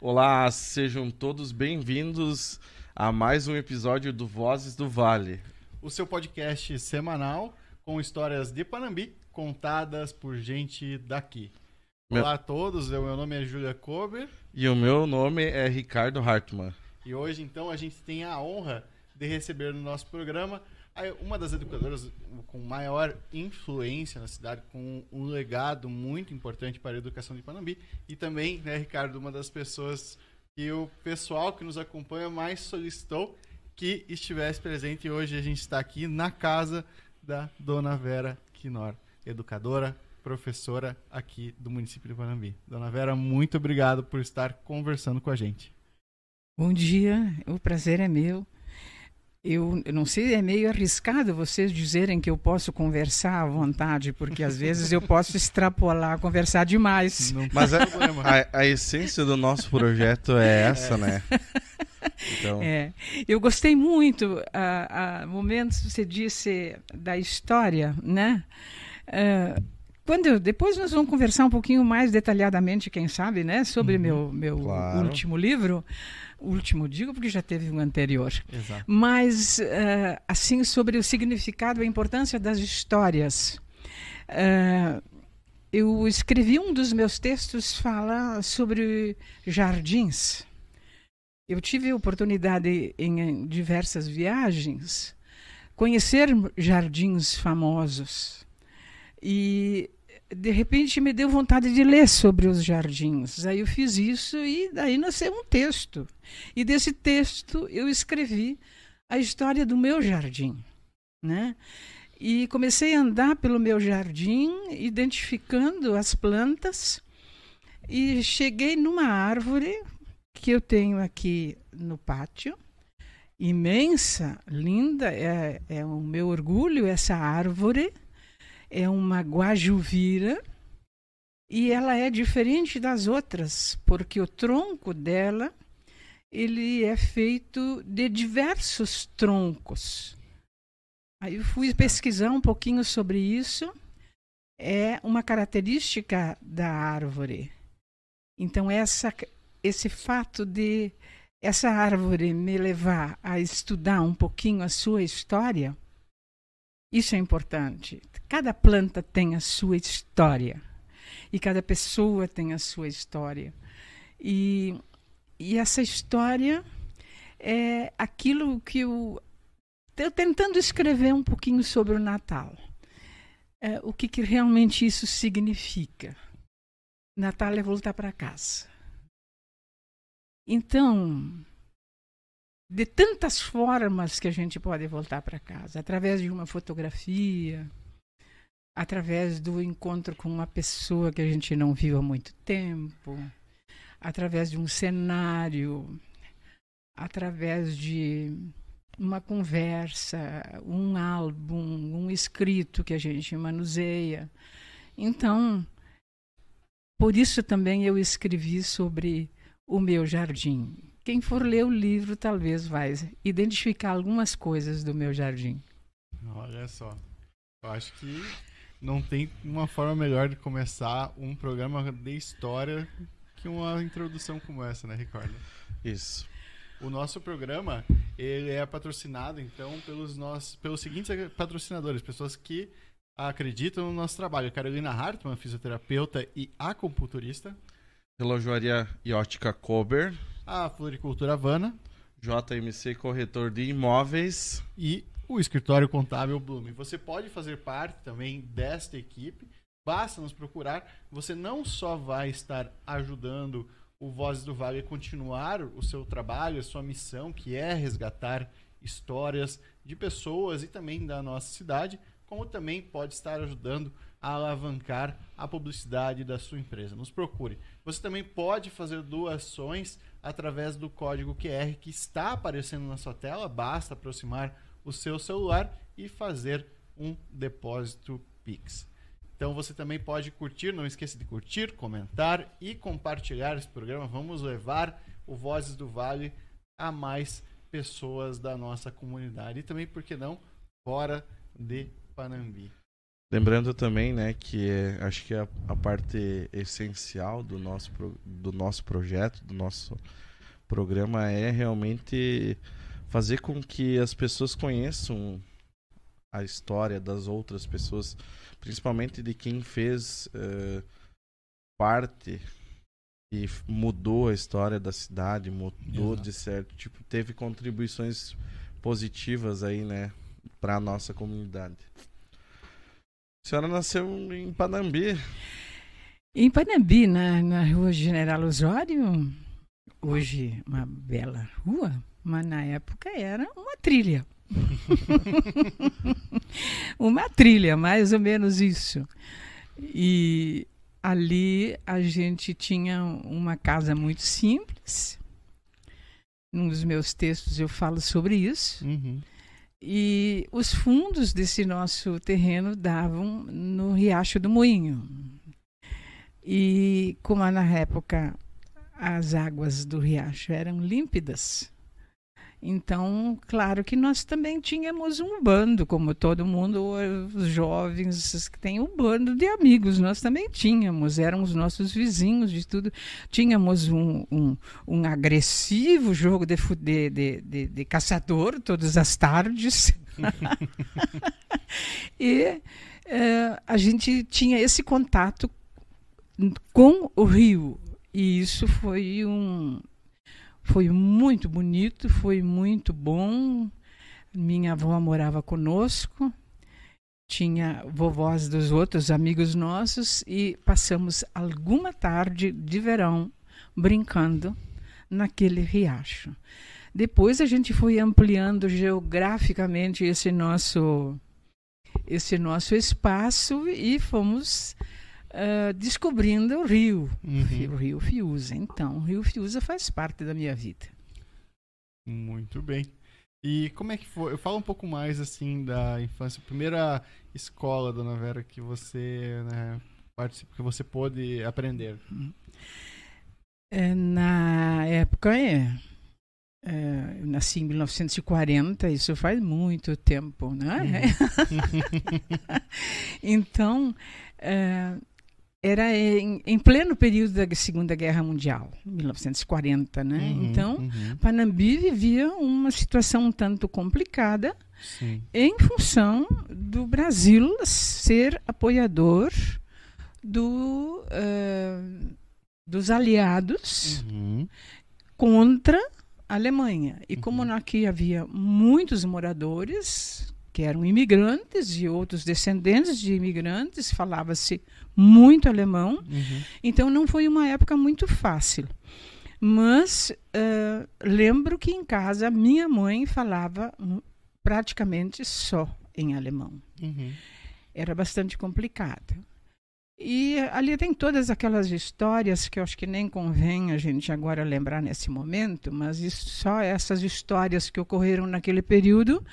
Olá, sejam todos bem-vindos a mais um episódio do Vozes do Vale. O seu podcast semanal com histórias de Panambi contadas por gente daqui. Meu- Olá a todos, o meu nome é Julia Kober E o meu nome é Ricardo Hartmann. e hoje então a gente tem a honra de receber no nosso programa uma das educadoras com maior influência na cidade, com um legado muito importante para a educação de Panambi e também, né, Ricardo, uma das pessoas que o pessoal que nos acompanha mais solicitou que estivesse presente e hoje a gente está aqui na casa da Dona Vera Quinor, educadora, professora aqui do município de Panambi. Dona Vera, muito obrigado por estar conversando com a gente. Bom dia, o prazer é meu. Eu, eu não sei, é meio arriscado vocês dizerem que eu posso conversar à vontade, porque às vezes eu posso extrapolar, conversar demais. Não Mas a, a, a essência do nosso projeto é essa, né? Então, É, eu gostei muito, a, a momentos você disse da história, né? Ah, quando depois nós vamos conversar um pouquinho mais detalhadamente, quem sabe, né, sobre meu meu Claro. último livro, último digo porque já teve um anterior. Exato. mas eh, assim sobre o significado e a importância das histórias. Eh, eu escrevi um dos meus textos fala sobre jardins. Eu tive a oportunidade em, em diversas viagens conhecer jardins famosos e de repente me deu vontade de ler sobre os jardins. Aí eu fiz isso e daí nasceu um texto. E desse texto eu escrevi a história do meu jardim, né? E comecei a andar pelo meu jardim, identificando as plantas, e cheguei numa árvore que eu tenho aqui no pátio, imensa, linda, é, é o meu orgulho essa árvore, é uma guajuvira, e ela é diferente das outras, porque o tronco dela ele é feito de diversos troncos. Aí eu fui pesquisar um pouquinho sobre isso. É uma característica da árvore. Então essa esse fato de essa árvore me levar a estudar um pouquinho a sua história, isso é importante. Cada planta tem a sua história e cada pessoa tem a sua história. E e essa história é aquilo que eu estou tentando escrever um pouquinho sobre o Natal. É, o que, que realmente isso significa. Natal é voltar para casa. Então, de tantas formas que a gente pode voltar para casa, através de uma fotografia, através do encontro com uma pessoa que a gente não viu há muito tempo, através de um cenário, através de uma conversa, um álbum, um escrito que a gente manuseia. Então, por isso também eu escrevi sobre o meu jardim. Quem for ler o livro talvez vai identificar algumas coisas do meu jardim. Olha só. Eu acho que não tem uma forma melhor de começar um programa de história que uma introdução como essa, né, Ricardo? isso. O nosso programa, ele é patrocinado, então, pelos, nossos, pelos seguintes patrocinadores, pessoas que acreditam no nosso trabalho. Carolina Hartmann, fisioterapeuta e acupunturista. Relojoaria e ótica Kober, A Floricultura Havana JMC Corretor de Imóveis. e o escritório contábil Blume. Você pode fazer parte também desta equipe. Basta nos procurar. Você não só vai estar ajudando o Vozes do Vale a continuar o seu trabalho, a sua missão, que é resgatar histórias de pessoas e também da nossa cidade, como também pode estar ajudando a alavancar a publicidade da sua empresa. Nos procure. Você também pode fazer doações através do código QR que está aparecendo na sua tela. Basta aproximar o seu celular e fazer um depósito Pix. Então você também pode curtir, não esqueça de curtir, comentar e compartilhar esse programa. Vamos levar o Vozes do Vale a mais pessoas da nossa comunidade e também, por que não, fora de Panambi. Lembrando também, né, que é, acho que a, a parte essencial do nosso, do nosso projeto, do nosso programa é realmente fazer com que as pessoas conheçam a história das outras pessoas, principalmente de quem fez uh, parte e mudou a história da cidade, mudou Exato. de certo, tipo, teve contribuições positivas aí, né, para a nossa comunidade. A senhora nasceu em Panambi. Em Panambi, na, na rua General Osório, hoje uma bela rua, mas na época era uma trilha. uma trilha, mais ou menos isso. E ali a gente tinha uma casa muito simples. Num dos meus textos eu falo sobre isso. Uhum. E os fundos desse nosso terreno davam no Riacho do Moinho. E como na época as águas do riacho eram límpidas, então, claro que nós também tínhamos um bando, como todo mundo, os jovens que têm um bando de amigos, nós também tínhamos, eram os nossos vizinhos de tudo. Tínhamos um, um, um agressivo jogo de, de, de, de, caçador todas as tardes. e eh, a gente tinha esse contato com o rio. E isso foi um, foi muito bonito, foi muito bom. Minha avó morava conosco, tinha vovós dos outros amigos nossos e passamos alguma tarde de verão brincando naquele riacho. Depois a gente foi ampliando geograficamente esse nosso esse nosso espaço e fomos uh, descobrindo o rio, uhum. o rio Fiuza. Então, o rio Fiuza faz parte da minha vida. Muito bem. E como é que foi? Eu falo um pouco mais assim da infância. Primeira escola, dona Vera, que você né, participa, que você pôde aprender. É, na época é, é, eu nasci em 1940, isso faz muito tempo, né? Uhum. então, é, era em, em, pleno período da Segunda Guerra Mundial, 1940, né? Uhum, então, uhum. Panambi vivia uma situação um tanto complicada Sim. em função do Brasil ser apoiador do, uh, dos aliados uhum. contra a Alemanha. E como uhum. aqui havia muitos moradores que eram imigrantes e outros descendentes de imigrantes, falava-se muito alemão. Uhum. Então não foi uma época muito fácil. Mas uh, lembro que em casa minha mãe falava praticamente só em alemão. Uhum. Era bastante complicado. E ali tem todas aquelas histórias que eu acho que nem convém a gente agora lembrar nesse momento, mas isso, só essas histórias que ocorreram naquele período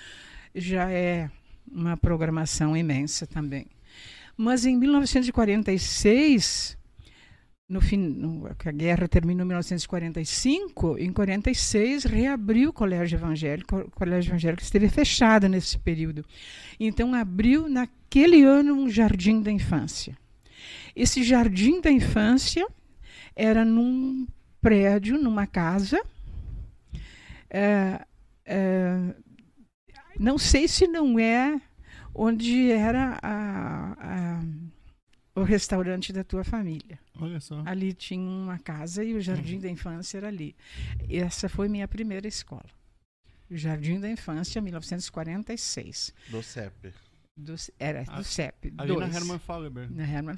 já é uma programação imensa também. Mas em 1946, no fim, no, a guerra terminou em 1945, em 46 reabriu o colégio evangélico, o colégio evangélico esteve fechado nesse período. Então abriu naquele ano um jardim da infância. Esse jardim da infância era num prédio, numa casa. É, é, não sei se não é onde era a, a, o restaurante da tua família. Olha só. Ali tinha uma casa e o Jardim uhum. da Infância era ali. Essa foi minha primeira escola. O Jardim da Infância, 1946. Do CEP. Do, era ah, do CEP. Ali dois. na Hermann Fauleber. Na Hermann.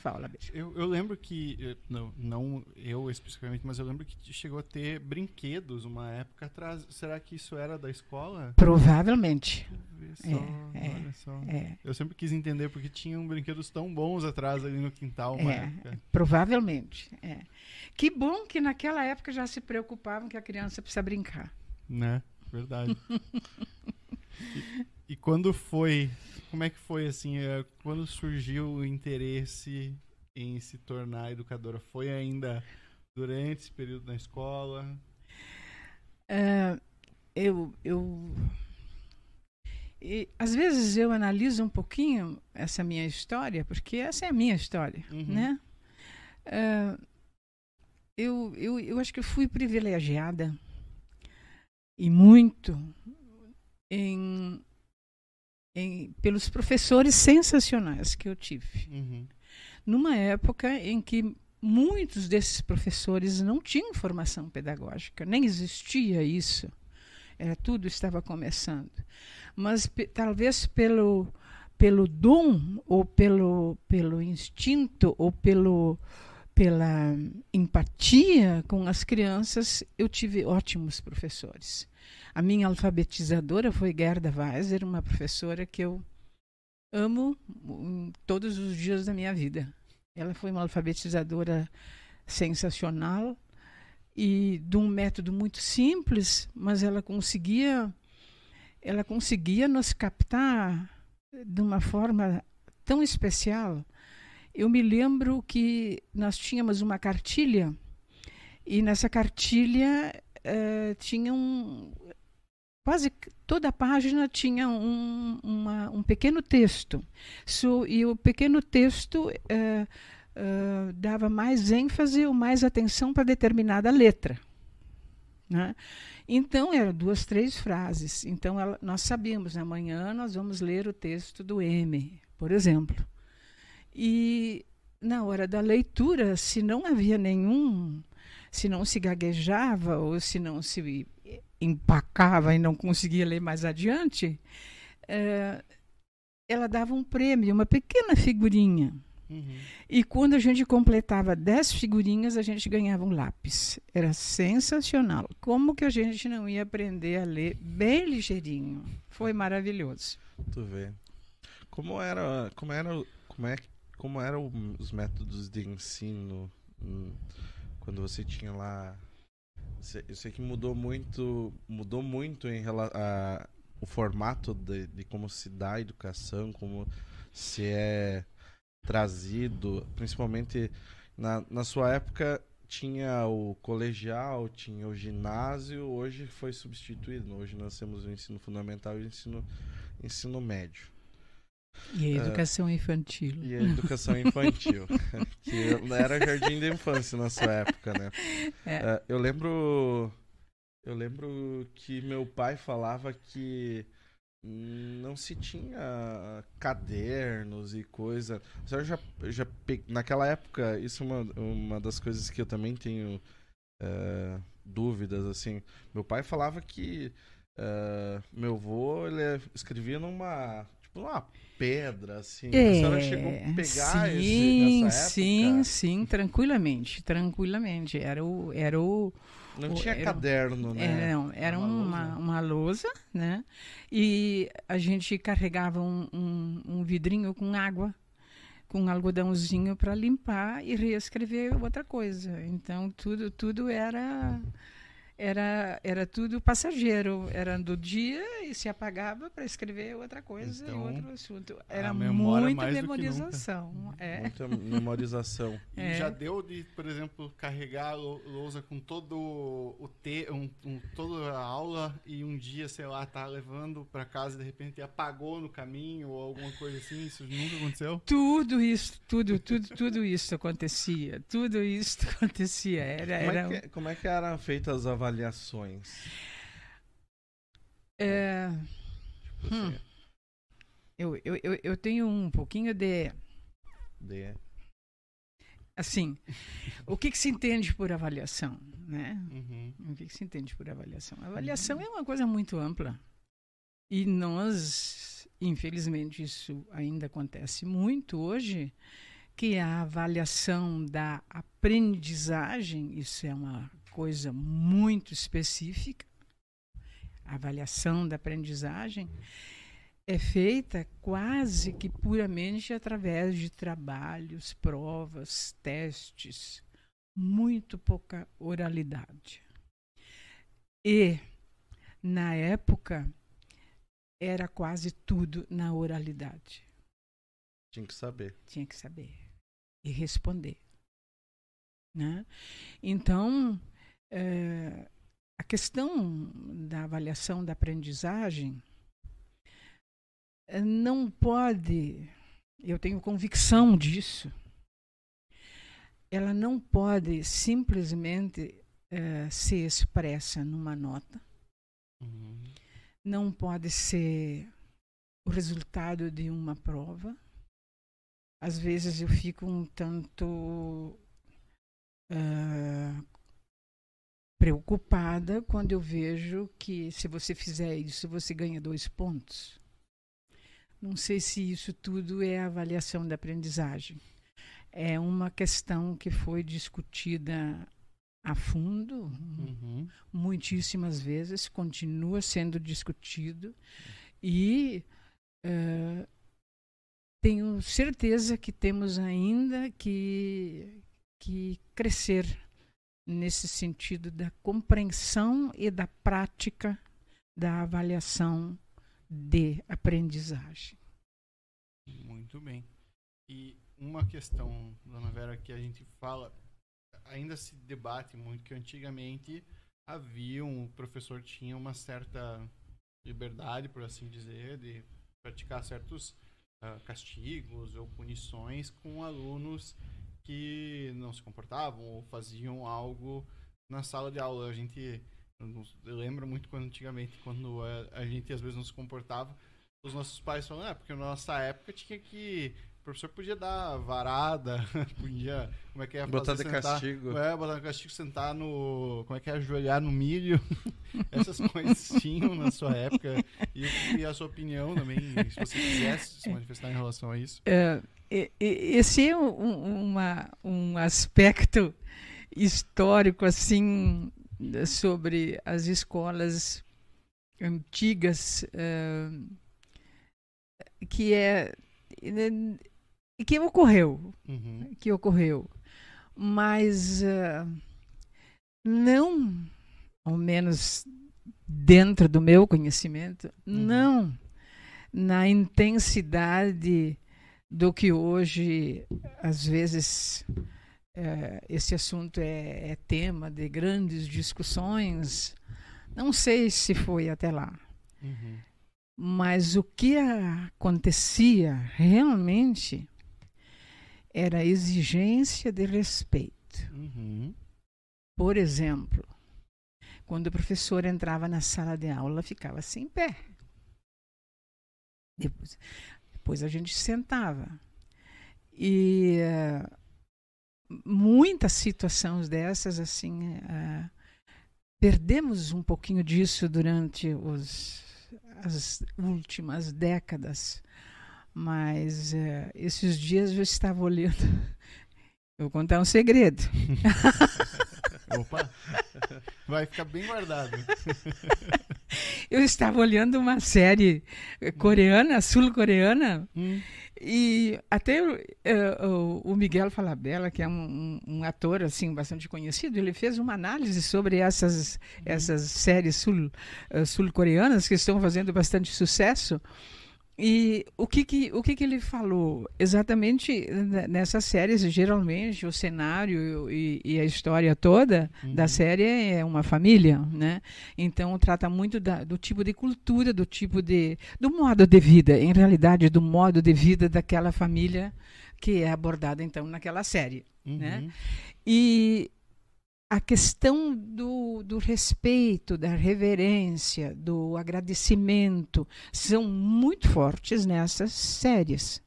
Eu, eu lembro que, eh, não, não eu especificamente, mas eu lembro que chegou a ter brinquedos uma época atrás. Será que isso era da escola? Provavelmente. Só, é, olha só. É. Eu sempre quis entender porque tinham brinquedos tão bons atrás ali no quintal. Uma é, época. Provavelmente. É. Que bom que naquela época já se preocupavam que a criança precisa brincar. Né? Verdade. e, e quando foi como é que foi assim, é, quando surgiu o interesse em se tornar educadora? Foi ainda durante esse período na escola? Uh, eu, eu, e às vezes eu analiso um pouquinho essa minha história, porque essa é a minha história, Uhum. né? Ah, eu, eu, eu acho que eu fui privilegiada e muito em, em, pelos professores sensacionais que eu tive. Uhum. Numa época em que muitos desses professores não tinham formação pedagógica, nem existia isso. Era tudo estava começando. Mas pe- talvez pelo pelo dom ou pelo pelo instinto ou pelo pela empatia com as crianças, eu tive ótimos professores. A minha alfabetizadora foi Gerda Weiser, uma professora que eu amo hum, todos os dias da minha vida. Ela foi uma alfabetizadora sensacional e de um método muito simples, mas ela conseguia ela conseguia nos captar de uma forma tão especial. Eu me lembro que nós tínhamos uma cartilha e nessa cartilha eh, tinha um quase toda a página tinha um, uma- um pequeno texto So- e o pequeno texto eh, eh, dava mais ênfase ou mais atenção para determinada letra. Né? Então, eram duas, três frases. Então, ela- nós sabíamos, amanhã nós vamos ler o texto do M, por exemplo. E na hora da leitura, se não havia nenhum, se não se gaguejava ou se não se empacava e não conseguia ler mais adiante, eh, ela dava um prêmio, uma pequena figurinha. Uhum. E quando a gente completava 10 figurinhas, a gente ganhava um lápis. Era sensacional. Como que a gente não ia aprender a ler bem ligeirinho? Foi maravilhoso. Tu vê. Como era, como era, como é, como eram os métodos de ensino hum, quando você tinha lá? Eu sei que mudou muito, mudou muito em relação a o formato de, de como se dá a educação, como se é trazido, principalmente na, na sua época tinha o colegial, tinha o ginásio, hoje foi substituído. Hoje nós temos o ensino fundamental e o ensino, ensino médio. E a educação infantil. E a educação infantil, que era jardim de infância na sua época, né? É. Eh, eu lembro. Eu lembro que meu pai falava que não se tinha cadernos e coisa. Eu já, já pe- naquela época, isso é uma, uma das coisas que eu também tenho eh, dúvidas, assim. Meu pai falava que eh, meu avô, ele escrevia numa, numa pedra, assim. a senhora chegou a pegar sim, esse, sim, sim, tranquilamente, tranquilamente. Era o, era o, Não o- tinha era- caderno, né? Era, um, era Uma uma, lousa. uma lousa, né? E a gente carregava um, um, um vidrinho com água, com um algodãozinho para limpar e reescrever outra coisa. Então tudo tudo era era era tudo passageiro, era do dia e se apagava para escrever outra coisa Então, e outro assunto. Era memória muita memorização. É. Muita memorização. E É. já deu de, por exemplo, carregar a lou- lousa com todo o te, um, um- toda a aula e um dia, sei lá, tá levando pra casa e de repente apagou no caminho ou alguma coisa assim? Isso nunca aconteceu? Tudo isso, tudo, tudo, tudo isso acontecia. Tudo isso acontecia. Era, Como, era é que, como é que eram feitas as avaliações? É, Tipo Hum. assim, eu, eu, eu, eu tenho um pouquinho de. de- Assim, o que, que se entende por avaliação? Né? Uhum. O que, que se entende por avaliação? A avaliação é uma coisa muito ampla. E nós, infelizmente, isso ainda acontece muito hoje, que a avaliação da aprendizagem, isso é uma coisa muito específica. A avaliação da aprendizagem é feita quase que puramente através de trabalhos, provas, testes, muito pouca oralidade. E, na época, era quase tudo na oralidade. Tinha que saber. Tinha que saber e responder. Né? Então, eh, a questão da avaliação da aprendizagem não pode, eu tenho convicção disso, ela não pode simplesmente uh, ser expressa numa nota, uhum. não pode ser o resultado de uma prova. Às vezes eu fico um tanto uh, preocupada quando eu vejo que se você fizer isso você ganha dois pontos. Não sei se isso tudo é avaliação da aprendizagem é uma questão que foi discutida a fundo uhum. muitíssimas vezes, continua sendo discutido e uh, tenho certeza que temos ainda que, que crescer nesse sentido da compreensão e da prática da avaliação de aprendizagem. Muito bem. E uma questão, dona Vera, que a gente fala, ainda se debate muito que antigamente havia um o professor tinha uma certa liberdade, por assim dizer, de praticar certos uh, castigos ou punições com alunos que não se comportavam ou faziam algo na sala de aula. A gente eu lembro muito quando antigamente, quando a, a gente às vezes não se comportava, os nossos pais falam, ah, porque na nossa época tinha que o professor podia dar varada, podia. Como é que é? Botar de sentar, castigo. É, botar de castigo, sentar no. Como é que é? Ajoelhar no milho. Essas coisas tinham na sua época. E queria a sua opinião também, se você quisesse se manifestar em relação a isso. É, esse é um, uma, um aspecto histórico, assim, sobre as escolas antigas, uh, que é que ocorreu, uhum. que ocorreu, mas uh, não, ao menos dentro do meu conhecimento, uhum. não na intensidade do que hoje, às vezes, uh, esse assunto é, é tema de grandes discussões. Não sei se foi até lá. Uhum. Mas o que acontecia realmente era exigência de respeito. Uhum. Por exemplo, quando o professor entrava na sala de aula, ficava assim em pé. Depois, depois a gente sentava. E uh, muitas situações dessas, assim, uh, perdemos um pouquinho disso durante os as últimas décadas. Mas é, esses dias eu estava olhando. Eu vou contar um segredo. Opa! Vai ficar bem guardado. Eu estava olhando uma série coreana, sul-coreana, hum. e até uh, o Miguel Falabella, que é um, um, ator assim bastante conhecido, ele fez uma análise sobre essas, hum. essas séries sul, uh, sul-coreanas que estão fazendo bastante sucesso. E o que que, o que que ele falou? Exatamente nessas séries, geralmente, o cenário e, e a história toda uhum. da série é uma família, né? Então, trata muito da, do tipo de cultura, do tipo de... do modo de vida, em realidade, do modo de vida daquela família que é abordada, então, naquela série, né? uhum. né? E a questão do, do, respeito, da reverência, do agradecimento são muito fortes nessas séries.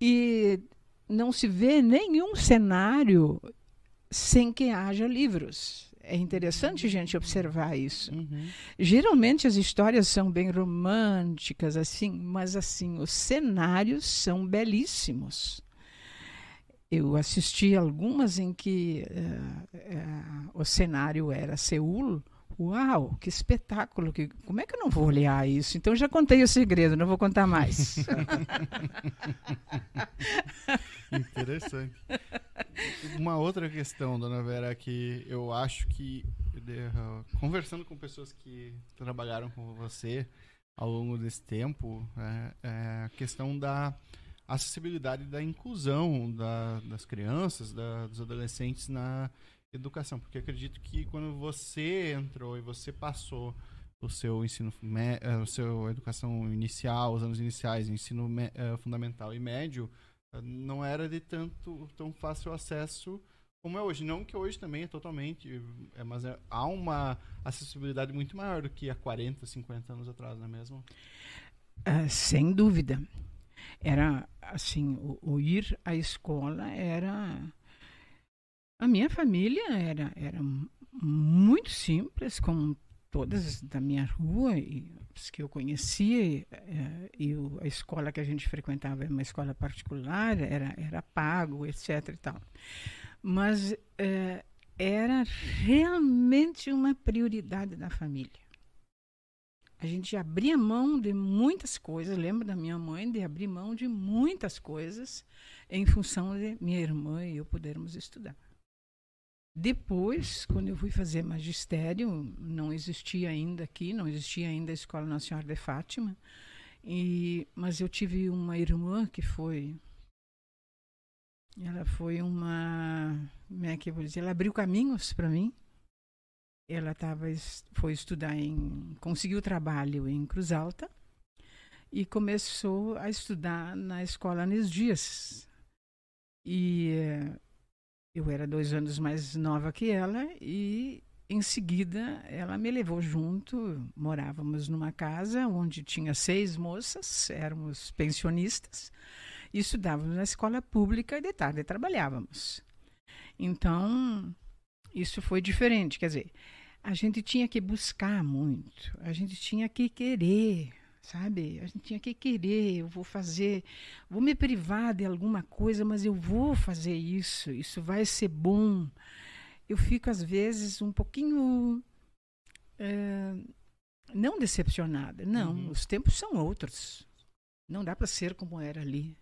E não se vê nenhum cenário sem que haja livros. É interessante a gente observar isso. Uhum. Geralmente as histórias são bem românticas, assim, mas assim os cenários são belíssimos eu assisti algumas em que uh, uh, o cenário era Seul. Uau, que espetáculo! Que, como é que eu não vou olhar isso? Então já contei o segredo, não vou contar mais. Interessante. Uma outra questão, dona Vera, que eu acho que, uh, conversando com pessoas que trabalharam com você ao longo desse tempo, é, é a questão da acessibilidade da inclusão da, das crianças, da, dos adolescentes na educação. Porque acredito que quando você entrou e você passou o seu ensino, me, uh, o seu educação inicial, os anos iniciais, ensino me, uh, fundamental e médio, uh, não era de tanto tão fácil acesso como é hoje. Não que hoje também é totalmente, mas é, há uma acessibilidade muito maior do que há 40, 50 anos atrás, não é mesmo? sem dúvida. Era assim, o, o ir à escola era a minha família era, era muito simples, como todas da minha rua e as que eu conhecia e o, a escola que a gente frequentava era uma escola particular era era pago etc e tal. Mas é, era realmente uma prioridade da família a gente abria mão de muitas coisas lembro da minha mãe de abrir mão de muitas coisas em função de minha irmã e eu podermos estudar depois, quando eu fui fazer magistério, não existia ainda aqui, não existia ainda a Escola Nacional de Fátima. E, mas eu tive uma irmã que foi. Ela foi uma. Como é que eu vou dizer? Ela abriu caminhos para mim. Ela tava, foi estudar em. conseguiu trabalho em Cruz Alta e começou a estudar na escola Anis Dias. E eu era dois anos mais nova que ela e em seguida ela me levou junto. Morávamos numa casa onde tinha seis moças, éramos pensionistas e estudávamos na escola pública e de tarde trabalhávamos. Então isso foi diferente, quer dizer, a gente tinha que buscar muito, a gente tinha que querer sabe? A gente tinha que querer, eu vou fazer, vou me privar de alguma coisa, mas eu vou fazer isso, isso vai ser bom. Eu fico, às vezes, um pouquinho. É, não decepcionada, não, uhum. os tempos são outros. Não dá para ser como era ali.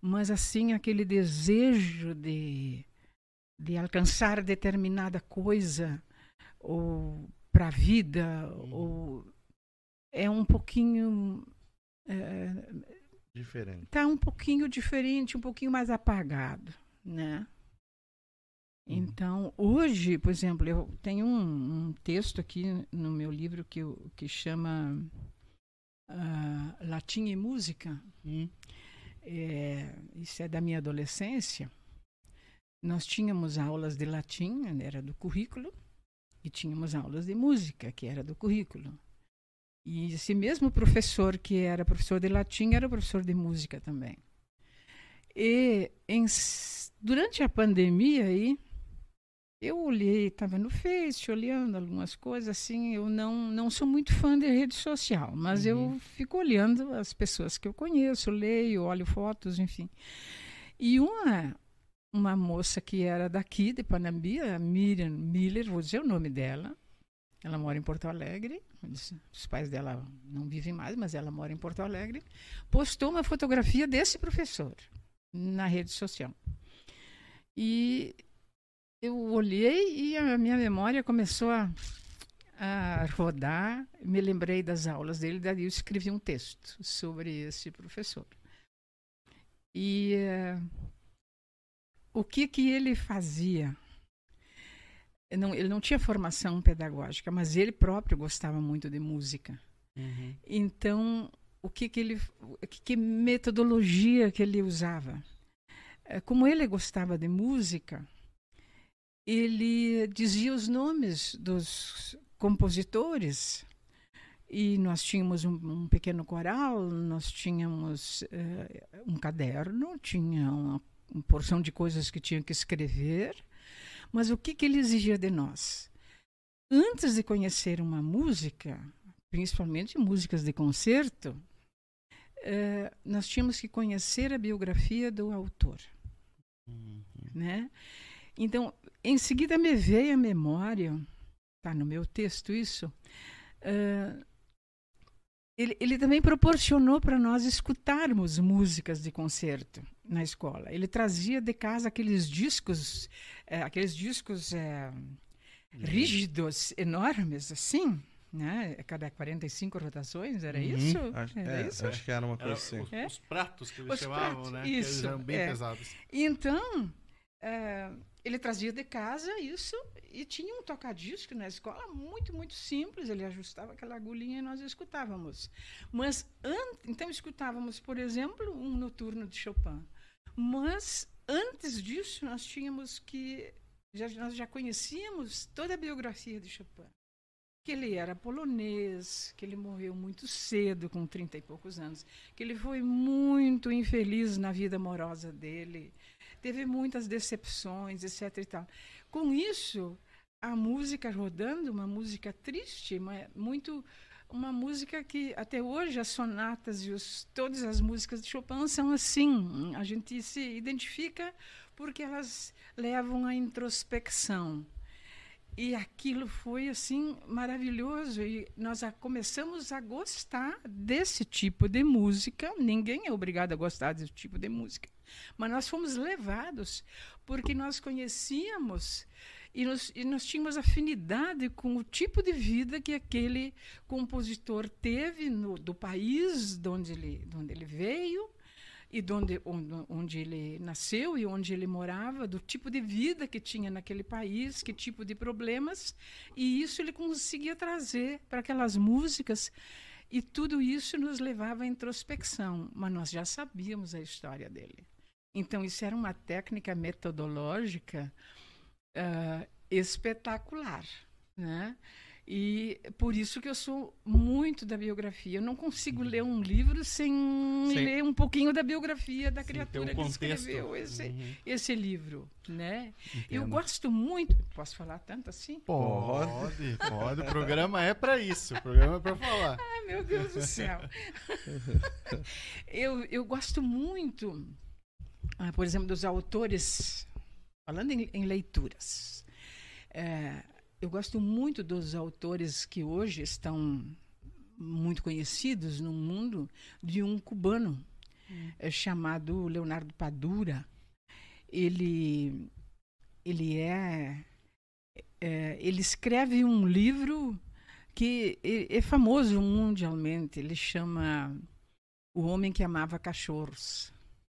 Mas, assim, aquele desejo de, de alcançar determinada coisa, ou para a vida, uhum. ou é um pouquinho. É, diferente. Está um pouquinho diferente, um pouquinho mais apagado, né? Uhum. Então, hoje, por exemplo, eu tenho um, um, texto aqui no meu livro que, que chama uh, Latim e Música. Uhum. É, isso é da minha adolescência. Nós tínhamos aulas de latim, era do currículo, e tínhamos aulas de música, que era do currículo. E esse mesmo professor que era professor de latim era professor de música também. E em, durante a pandemia aí, eu olhei, estava no Face, olhando algumas coisas assim. Eu não, não sou muito fã de rede social, mas uhum. eu fico olhando as pessoas que eu conheço, leio, olho fotos, enfim. E uma, uma moça que era daqui, de Panambi, a Miriam Miller, vou dizer o nome dela, ela mora em Porto Alegre. Os pais dela não vivem mais, mas ela mora em Porto Alegre. Postou uma fotografia desse professor na rede social. E eu olhei e a minha memória começou a, a rodar. Me lembrei das aulas dele, daí eu escrevi um texto sobre esse professor. E uh, o que que ele fazia? não, ele não tinha formação pedagógica, mas ele próprio gostava muito de música. Uhum. Então, o que, que ele, que, que metodologia que ele usava? É, como ele gostava de música, ele dizia os nomes dos compositores e nós tínhamos um, um pequeno coral, nós tínhamos uh, um caderno, tinha uma, uma porção de coisas que tinha que escrever mas o que, que ele exigia de nós? Antes de conhecer uma música, principalmente músicas de concerto, eh, nós tínhamos que conhecer a biografia do autor. Uhum. Né? Então, em seguida me veio a memória, está no meu texto isso, uh, ele, ele também proporcionou para nós escutarmos músicas de concerto na escola. Ele trazia de casa aqueles discos, é, aqueles discos é, rígidos, enormes, assim, né? Cada 45 rotações, era uhum. isso? Acho, era é, isso? acho que era uma coisa era assim. Os, é? os, pratos que eles os chamavam, pratos, né? Isso, que eles eram bem é. pesados. Então, é, ele trazia de casa isso e tinha um tocadisco na escola muito, muito simples. Ele ajustava aquela agulhinha e nós escutávamos. Mas, então, escutávamos, por exemplo, um noturno de Chopin. Mas, antes disso, nós tínhamos que. Já, nós já conhecíamos toda a biografia de Chopin que ele era polonês, que ele morreu muito cedo, com 30 e poucos anos, que ele foi muito infeliz na vida amorosa dele, teve muitas decepções, etc. E tal. Com isso, a música rodando, uma música triste, muito uma música que até hoje as sonatas e os, todas as músicas de Chopin são assim. A gente se identifica porque elas levam à introspecção. E aquilo foi assim maravilhoso e nós começamos a gostar desse tipo de música. Ninguém é obrigado a gostar desse tipo de música, mas nós fomos levados porque nós conhecíamos e nós, e nós tínhamos afinidade com o tipo de vida que aquele compositor teve no, do país de onde ele, de onde ele veio e de onde, onde, onde, ele nasceu e onde ele morava, do tipo de vida que tinha naquele país, que tipo de problemas, e isso ele conseguia trazer para aquelas músicas. E tudo isso nos levava à introspecção, mas nós já sabíamos a história dele. Então, isso era uma técnica metodológica uh, espetacular. Né? E por isso que eu sou muito da biografia. Eu não consigo ler um livro sem, sem... ler um pouquinho da biografia da criatura um que escreveu esse, uhum. esse livro, né? Eu gosto muito. Posso falar tanto assim? Pode, pode. O programa é para isso. O programa é para falar. Ai, meu Deus do céu. eu, eu gosto muito, ah, por exemplo, dos autores, falando em, em leituras. É, eu gosto muito dos autores que hoje estão muito conhecidos no mundo de um cubano hum. é, chamado Leonardo Padura. Ele ele é, é, ele escreve um livro que é, é famoso mundialmente. Ele chama O Homem que Amava Cachorros.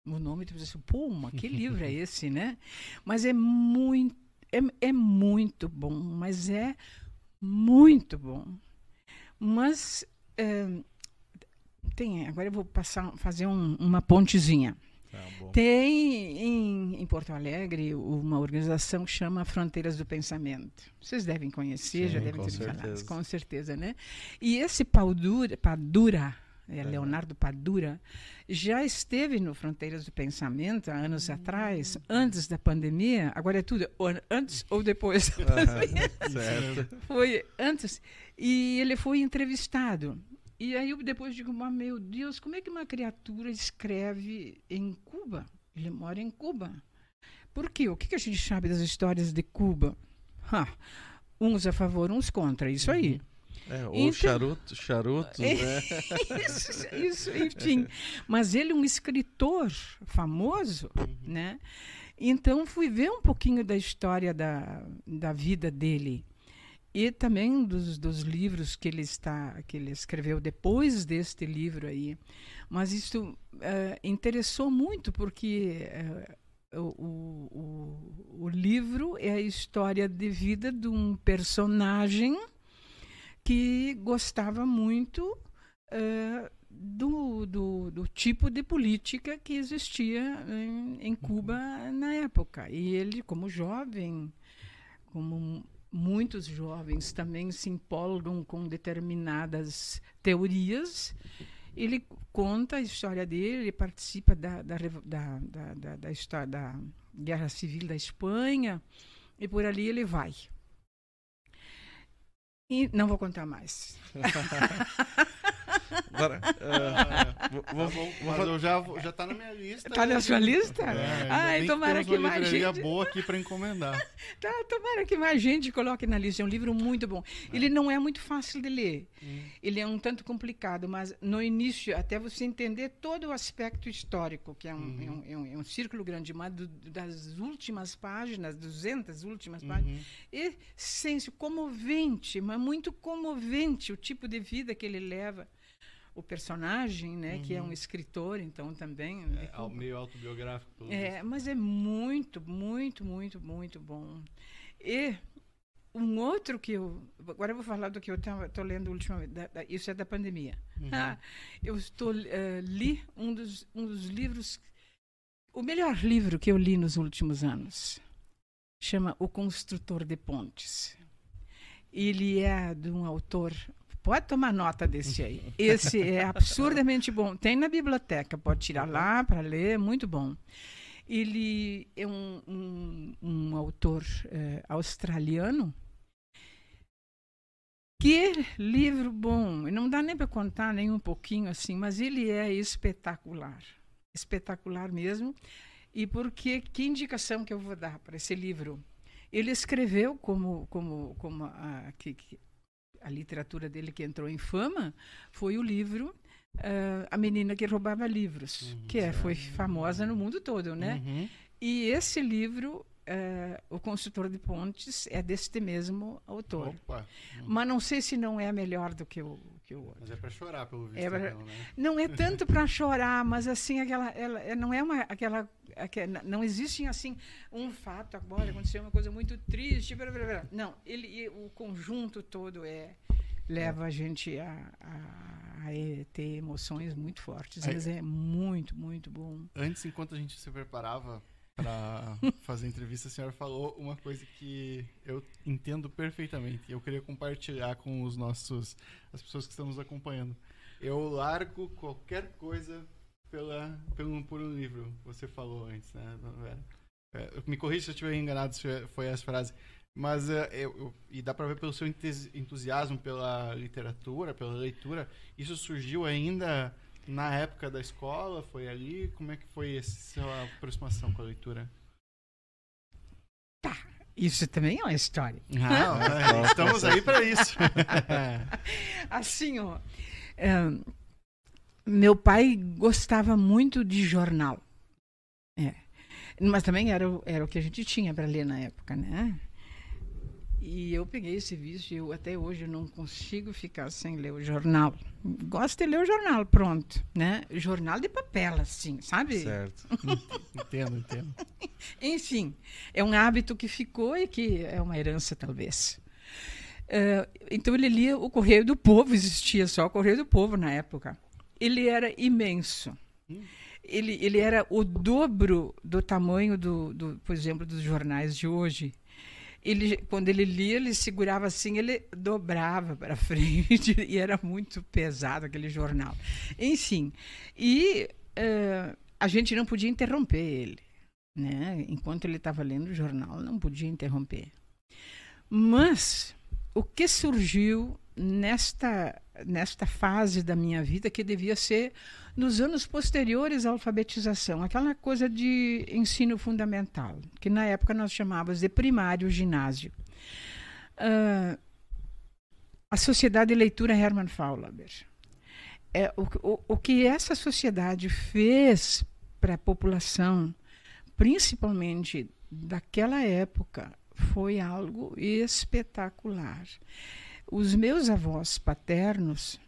O nome, tu pensa, pô, que livro é esse, né? Mas é muito é, é muito bom, mas é muito bom. Mas é, tem, agora eu vou passar, fazer um, uma pontezinha. Tá tem em, em, Porto Alegre uma organização que chama Fronteiras do Pensamento. Vocês devem conhecer, Sim, já devem ter falado, com certeza, né? E esse Padura, Padura é, Leonardo Padura, já esteve no Fronteiras do Pensamento há anos uhum. atrás, antes da pandemia. Agora é tudo antes ou depois da pandemia. certo. Foi antes. E ele foi entrevistado. E aí eu depois digo, mas meu Deus, como é que uma criatura escreve em Cuba? Ele mora em Cuba. Por quê? O que a gente sabe das histórias de Cuba? Ha, uns a favor, uns contra. Isso aí. Uhum. É, ou então, charuto, charutos, né? isso, isso, enfim. Mas ele é um escritor famoso, uhum. né? Então fui ver um pouquinho da história da, da vida dele e também dos, dos livros que ele está que ele escreveu depois deste livro aí. Mas isso uh, interessou muito porque uh, o, o, o livro é a história de vida de um personagem que gostava muito uh, do, do, do, tipo de política que existia em, em, Cuba na época. E ele, como jovem, como muitos jovens também se empolgam com determinadas teorias, ele conta a história dele, ele participa da, da, da, da, da, da da Guerra Civil da Espanha, e por ali ele vai. E não vou contar mais. Agora, uh, vou, vou, vou, mas eu já, já tá na minha lista. Tá na sua lista? É, Ai, tomara que, que mais gente... boa aqui para encomendar. tá, tomara que mais gente coloque na lista. É um livro muito bom. É. Ele não é muito fácil de ler. Hum. Ele é um tanto complicado, mas no início, até você entender todo o aspecto histórico, que é um, uhum. é um, é um, é círculo grande, mas do, das últimas páginas, 200 últimas uhum. páginas, e senso comovente, mas muito comovente o tipo de vida que ele leva o personagem, né, que é um Uhum. escritor, então também. É, ao- meio autobiográfico. pelo É, visto. mas é muito, muito, muito, muito bom. E um outro que eu. Agora eu vou falar do que eu estou lendo ultimamente. da- da- isso é da pandemia. Uhum. Ah, eu estou, eh, li um dos, um dos livros. O melhor livro que eu li nos últimos anos. Chama O Construtor de Pontes. Ele é de um autor. Pode tomar nota desse aí. Esse é absurdamente bom. Tem na biblioteca, pode tirar lá para ler, muito bom. Ele é um, um, um autor eh, australiano. Que livro bom! Não dá nem para contar nem um pouquinho assim, mas ele é espetacular. Espetacular mesmo. E porque que indicação que eu vou dar para esse livro? Ele escreveu como como como a, que, que- a literatura dele que entrou em fama foi o livro ah, A Menina que Roubava Livros, Uhum, que é, foi famosa no mundo todo, né? Uhum. E esse livro, eh, O Construtor de Pontes, é deste mesmo autor. Opa. Mas não sei se não é melhor do que o, que o outro. Mas é pra chorar, pelo visto. É pra- né? Não é tanto para chorar, mas assim aquela, ela, é- não é uma aquela, aque- não existe assim um fato agora aconteceu uma coisa muito triste, blá, blá, blá. não, ele o conjunto todo é leva a gente a, a- a ter emoções muito fortes, Aí- mas é muito muito bom. Antes, enquanto a gente se preparava para fazer a entrevista, a senhora falou uma coisa que eu entendo perfeitamente. Eu queria compartilhar com os nossos, as pessoas que estão nos acompanhando. Eu largo qualquer coisa pela, pelo, por um livro. Você falou antes, né? É, me corrija se eu estiver enganado se foi essa frase. Mas é, eu, eu- e dá para ver pelo seu entus- entusiasmo pela literatura, pela leitura, isso surgiu ainda na época da escola? Foi ali? Como é que foi essa sua aproximação com a leitura? Isso também é uma história. Ah, estamos aí para isso. Assim, ó, é, meu pai gostava muito de jornal. É. Mas também era, o- era o que a gente tinha para ler na época, né? E eu peguei esse vício e eu, até hoje eu não consigo ficar sem ler o jornal. Gosto de ler o jornal, pronto, né? Jornal de papel, assim, sabe? Certo. entendo, entendo. Enfim, é um hábito que ficou e que é uma herança, talvez. Eh, então, ele lia o Correio do Povo, existia só o Correio do Povo na época. Ele era imenso. Hum. Ele, ele era o dobro do tamanho, do, do, por exemplo, dos jornais de hoje. Ele, quando ele lia, ele segurava assim, ele dobrava para frente e era muito pesado aquele jornal. Enfim, e eh, a gente não podia interromper ele né? Enquanto ele estava lendo o jornal, não podia interromper. Mas o que surgiu nesta nesta fase da minha vida que devia ser nos anos posteriores à alfabetização, aquela coisa de ensino fundamental, que na época nós chamávamos de primário ginásio. Ah, a Sociedade de Leitura Hermann Faulhaber. É, o, o, o que essa sociedade fez para a população principalmente daquela época, foi algo espetacular. Os meus avós paternos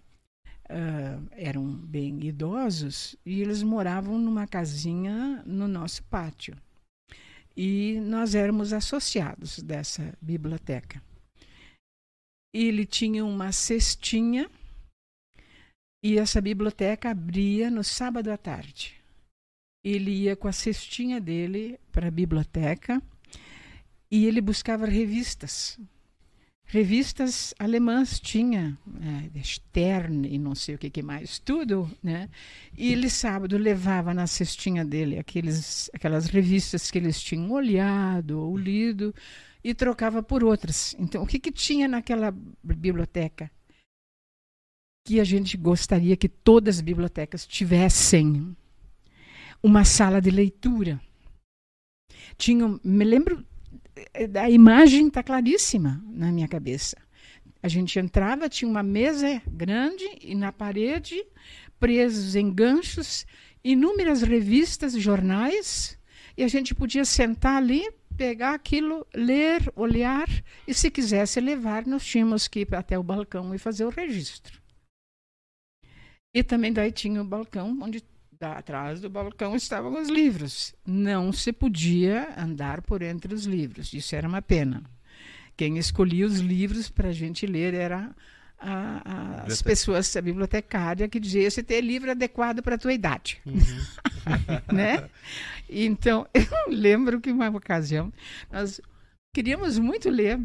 ah, eram bem idosos e eles moravam numa casinha no nosso pátio. E nós éramos associados dessa biblioteca. Ele tinha uma cestinha e essa biblioteca abria no sábado à tarde ele ia com a cestinha dele para a biblioteca e ele buscava revistas. Revistas alemãs tinha, é, Stern e não sei o que, que mais, tudo, né? E ele sábado levava na cestinha dele aqueles, aquelas revistas que eles tinham olhado ou lido e trocava por outras. Então, o que, que tinha naquela biblioteca? Que a gente gostaria que todas as bibliotecas tivessem uma sala de leitura. Tinha, me lembro, a imagem está claríssima na minha cabeça. A gente entrava, tinha uma mesa grande e na parede, presos em ganchos, inúmeras revistas, jornais, e a gente podia sentar ali, pegar aquilo, ler, olhar, e se quisesse levar, nós tínhamos que ir até o balcão e fazer o registro. E também daí tinha o balcão, onde atrás do balcão estavam os livros. Não se podia andar por entre os livros. Isso era uma pena. Quem escolhia os livros para a gente ler era a, a, as pessoas, a bibliotecária, que dizia: esse tem livro adequado para a tua idade. Uhum. né? Então, eu lembro que uma ocasião nós queríamos muito ler.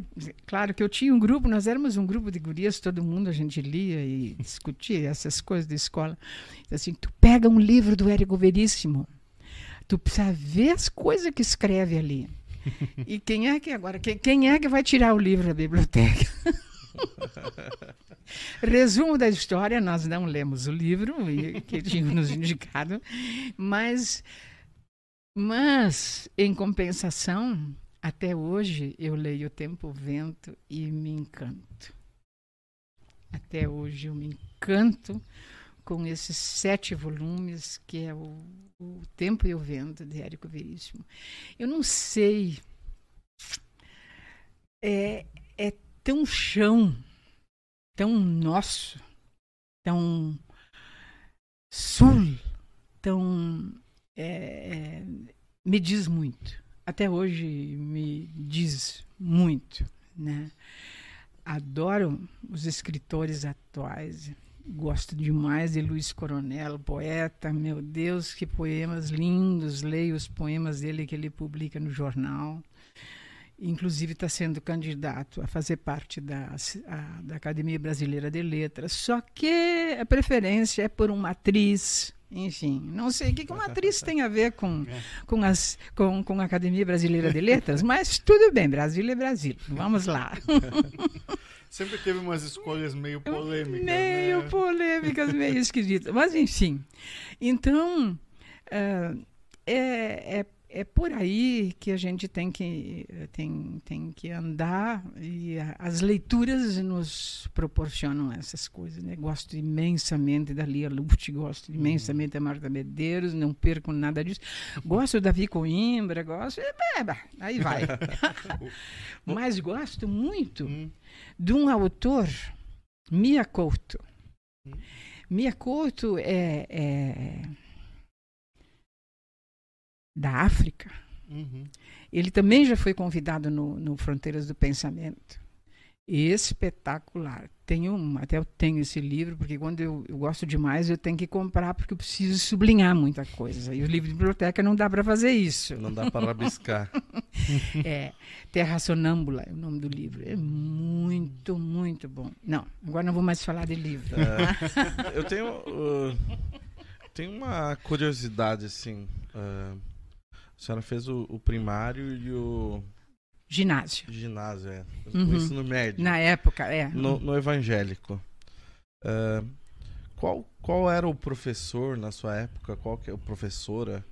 Claro que eu tinha um grupo, nós éramos um grupo de gurias, todo mundo a gente lia e discutia essas coisas da escola. Assim, tu pega um livro do Érico Veríssimo, tu precisa ver as coisas que escreve ali. E quem é que agora, quem, quem é que vai tirar o livro da biblioteca? Resumo da história: nós não lemos o livro que tinha nos indicado, mas, mas em compensação, até hoje eu leio O Tempo Vento e me encanto. Até hoje eu me encanto com esses sete volumes que é o, o Tempo e o Vento de Érico Veríssimo. Eu não sei. É, é tão chão, tão nosso, tão sul, tão. É, é, me diz muito. Até hoje me diz muito. Né? Adoro os escritores atuais. Gosto demais de Luiz Coronel, poeta. Meu Deus, que poemas lindos! Leio os poemas dele que ele publica no jornal inclusive está sendo candidato a fazer parte da, a, da Academia Brasileira de Letras, só que a preferência é por uma atriz, enfim, não sei o que uma atriz tem a ver com, é. com, as, com, com a Academia Brasileira de Letras, mas tudo bem, Brasil é Brasil, vamos lá. Sempre teve umas escolhas meio polêmicas. Meio né? polêmicas, meio esquisitas. Mas, enfim. Então, uh, é, é é por aí que a gente tem que, tem, tem que andar e as leituras nos proporcionam essas coisas. Né? Gosto imensamente da Lia Luft, gosto imensamente da Marta Medeiros, não perco nada disso. Gosto da Davi Coimbra, gosto. É, aí vai. Mas gosto muito hum. de um autor, Mia Couto. Hum. Mia Couto é, é da África. Uhum. Ele também já foi convidado no, no Fronteiras do Pensamento. Espetacular. Tenho um, até eu tenho esse livro, porque quando eu, eu, gosto demais, eu tenho que comprar, porque eu preciso sublinhar muita coisa. E o livro de biblioteca não dá para fazer isso. Não dá para rabiscar. é, Terra Sonâmbula é o nome do livro. É muito, muito bom. Não, agora não vou mais falar de livro. É, eu tenho, uh, tenho uma curiosidade, assim. Uh, a senhora fez o, o primário e o. Ginásio. Ginásio, é. Uhum. O ensino médio. Na época, é. No, no evangélico. Uh, qual, qual era o professor na sua época, qual que é a professora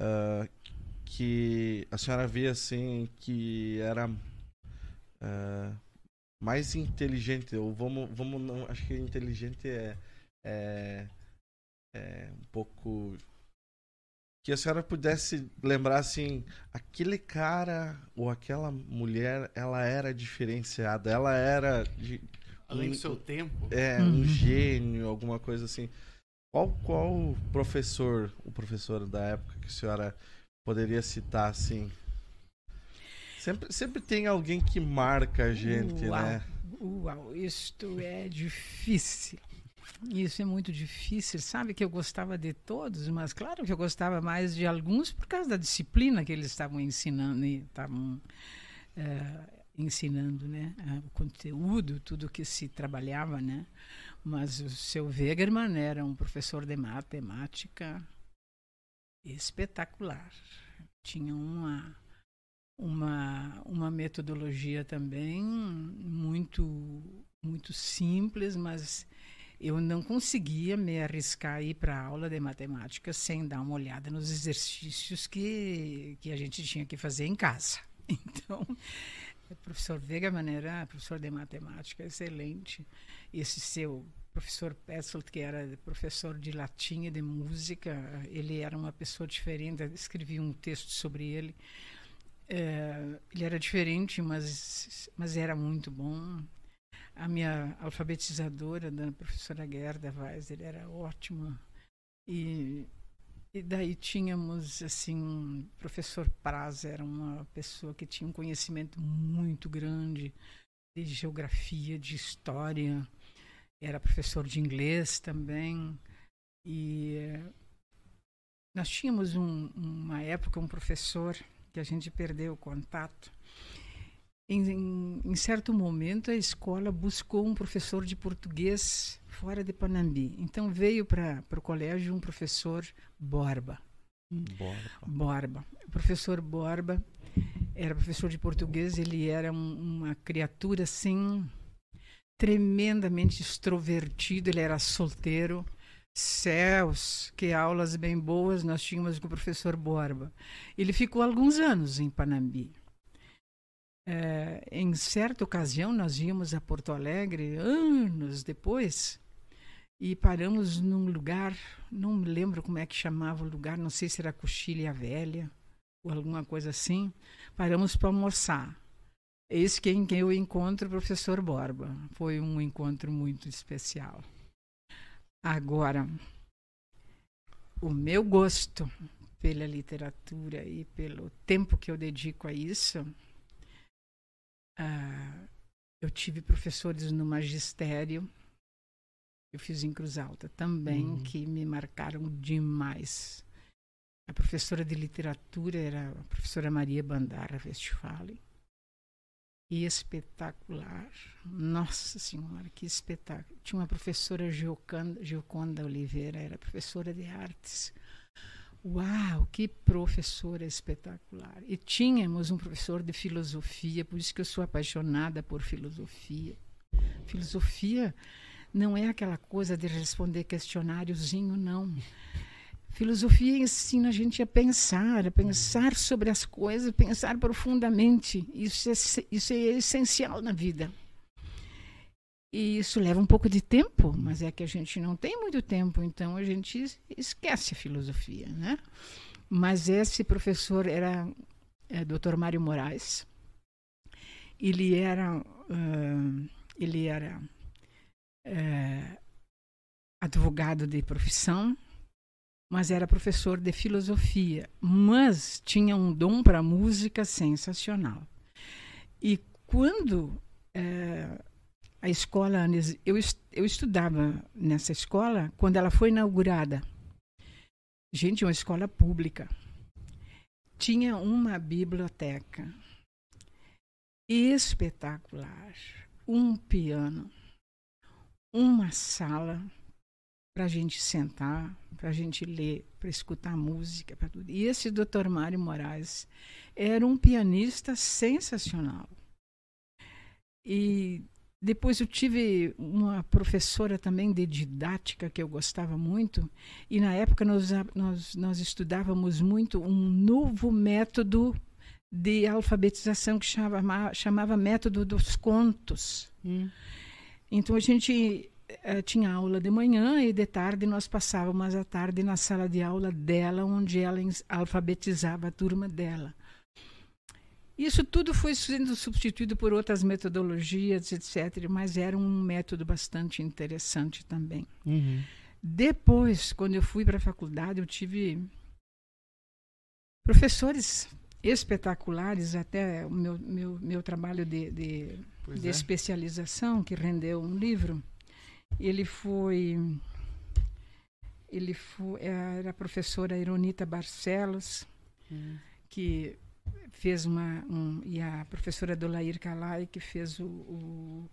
uh, que a senhora via assim que era uh, mais inteligente, ou vamos, vamos não, acho que inteligente é, é, é um pouco que a senhora pudesse lembrar assim, aquele cara ou aquela mulher, ela era diferenciada, ela era de, além um, do seu tempo, é uhum. um gênio, alguma coisa assim. Qual qual professor, o professor da época que a senhora poderia citar assim? Sempre, sempre tem alguém que marca a gente, Uau. né? Uau, isto é difícil. Isso é muito difícil. Sabe que eu gostava de todos, mas claro que eu gostava mais de alguns por causa da disciplina que eles estavam ensinando, estavam uh, ensinando, né, o conteúdo, tudo que se trabalhava, né. Mas o seu Wegerman era um professor de matemática espetacular. Tinha uma uma uma metodologia também muito muito simples, mas eu não conseguia me arriscar a ir para a aula de matemática sem dar uma olhada nos exercícios que, que a gente tinha que fazer em casa. Então, o professor Vega Maneira, professor de matemática, excelente. Esse seu professor Petzold, que era professor de latim e de música, ele era uma pessoa diferente. Escrevi um texto sobre ele. É, ele era diferente, mas, mas era muito bom. A minha alfabetizadora, da professora Gerda Weiser, era ótima. E, e daí tínhamos, assim, o professor Praz era uma pessoa que tinha um conhecimento muito grande de geografia, de história. Era professor de inglês também. E nós tínhamos um, uma época um professor que a gente perdeu o contato. Em, em, em, certo momento, a escola buscou um professor de português fora de Panambi. Então, veio para o colégio um professor Borba. Borba. Borba. O professor Borba era professor de português, ele era um, uma criatura, assim, tremendamente extrovertido, ele era solteiro, Céus, que aulas bem boas nós tínhamos com o professor Borba. Ele ficou alguns anos em Panambi. É, em certa ocasião, nós íamos a Porto Alegre, anos depois, e paramos num lugar, não me lembro como é que chamava o lugar, não sei se era Coxilha Velha ou alguma coisa assim. Paramos para almoçar. Esse quem, quem eu encontro o professor Borba. Foi um encontro muito especial. Agora, o meu gosto pela literatura e pelo tempo que eu dedico a isso, uh, eu tive professores no magistério, eu fiz em Cruz Alta também, uhum. que me marcaram demais. A professora de literatura era a professora Maria Bandara Westphalen espetacular. Nossa Senhora, que espetáculo. Tinha uma professora Gioconda, Gioconda Oliveira, era professora de artes. Uau, que professora espetacular. E tínhamos um professor de filosofia, por isso que eu sou apaixonada por filosofia. Filosofia não é aquela coisa de responder questionáriozinho, não. Filosofia ensina a gente a pensar, a pensar sobre as coisas, pensar profundamente. Isso é, isso é essencial na vida. E isso leva um pouco de tempo, mas é que a gente não tem muito tempo, então a gente esquece a filosofia, né? Mas esse professor era é, Dr. Mário Moraes. Ele era, uh, ele era uh, advogado de profissão, mas era professor de filosofia, mas tinha um dom para música sensacional. E quando é, a escola, eu, eu estudava nessa escola quando ela foi inaugurada. Gente, uma escola pública. Tinha uma biblioteca espetacular, um piano, uma sala para a gente sentar, para a gente ler, para escutar música, para tudo. E esse Dr. Mário Moraes era um pianista sensacional. E depois eu tive uma professora também de didática que eu gostava muito, e na época nós, nós, nós estudávamos muito um novo método de alfabetização que chamava, chamava método dos contos. Hum. Então a gente uh, tinha aula de manhã e de tarde nós passávamos a tarde na sala de aula dela, onde ela alfabetizava a turma dela. Isso tudo foi sendo substituído por outras metodologias, etc., mas era um método bastante interessante também. Uhum. Depois, quando eu fui para a faculdade, eu tive professores espetaculares, até o meu, meu, meu trabalho de, de, de é. especialização, que rendeu um livro. Ele foi ele foi, era a professora Ironita Barcelos, hum. que fez uma um, e a professora Dolair Calai que fez o, o,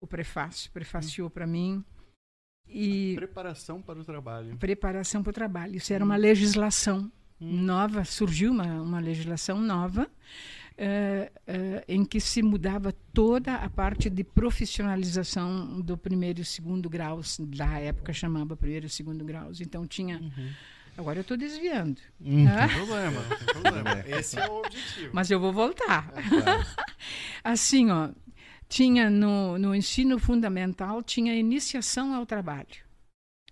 o prefácio, prefaciou hum. para mim. E preparação para o trabalho. Preparação para o trabalho. Isso era hum. uma legislação hum. nova, surgiu uma, uma legislação nova uh, uh, em que se mudava toda a parte de profissionalização do primeiro e segundo graus, da época chamava primeiro e segundo graus. Então tinha. Uhum. Agora eu estou desviando. Hum, ah? Não tem problema, não tem problema. Esse é o objetivo. Mas eu vou voltar. É, assim, ó, tinha no, no ensino fundamental, tinha iniciação ao trabalho.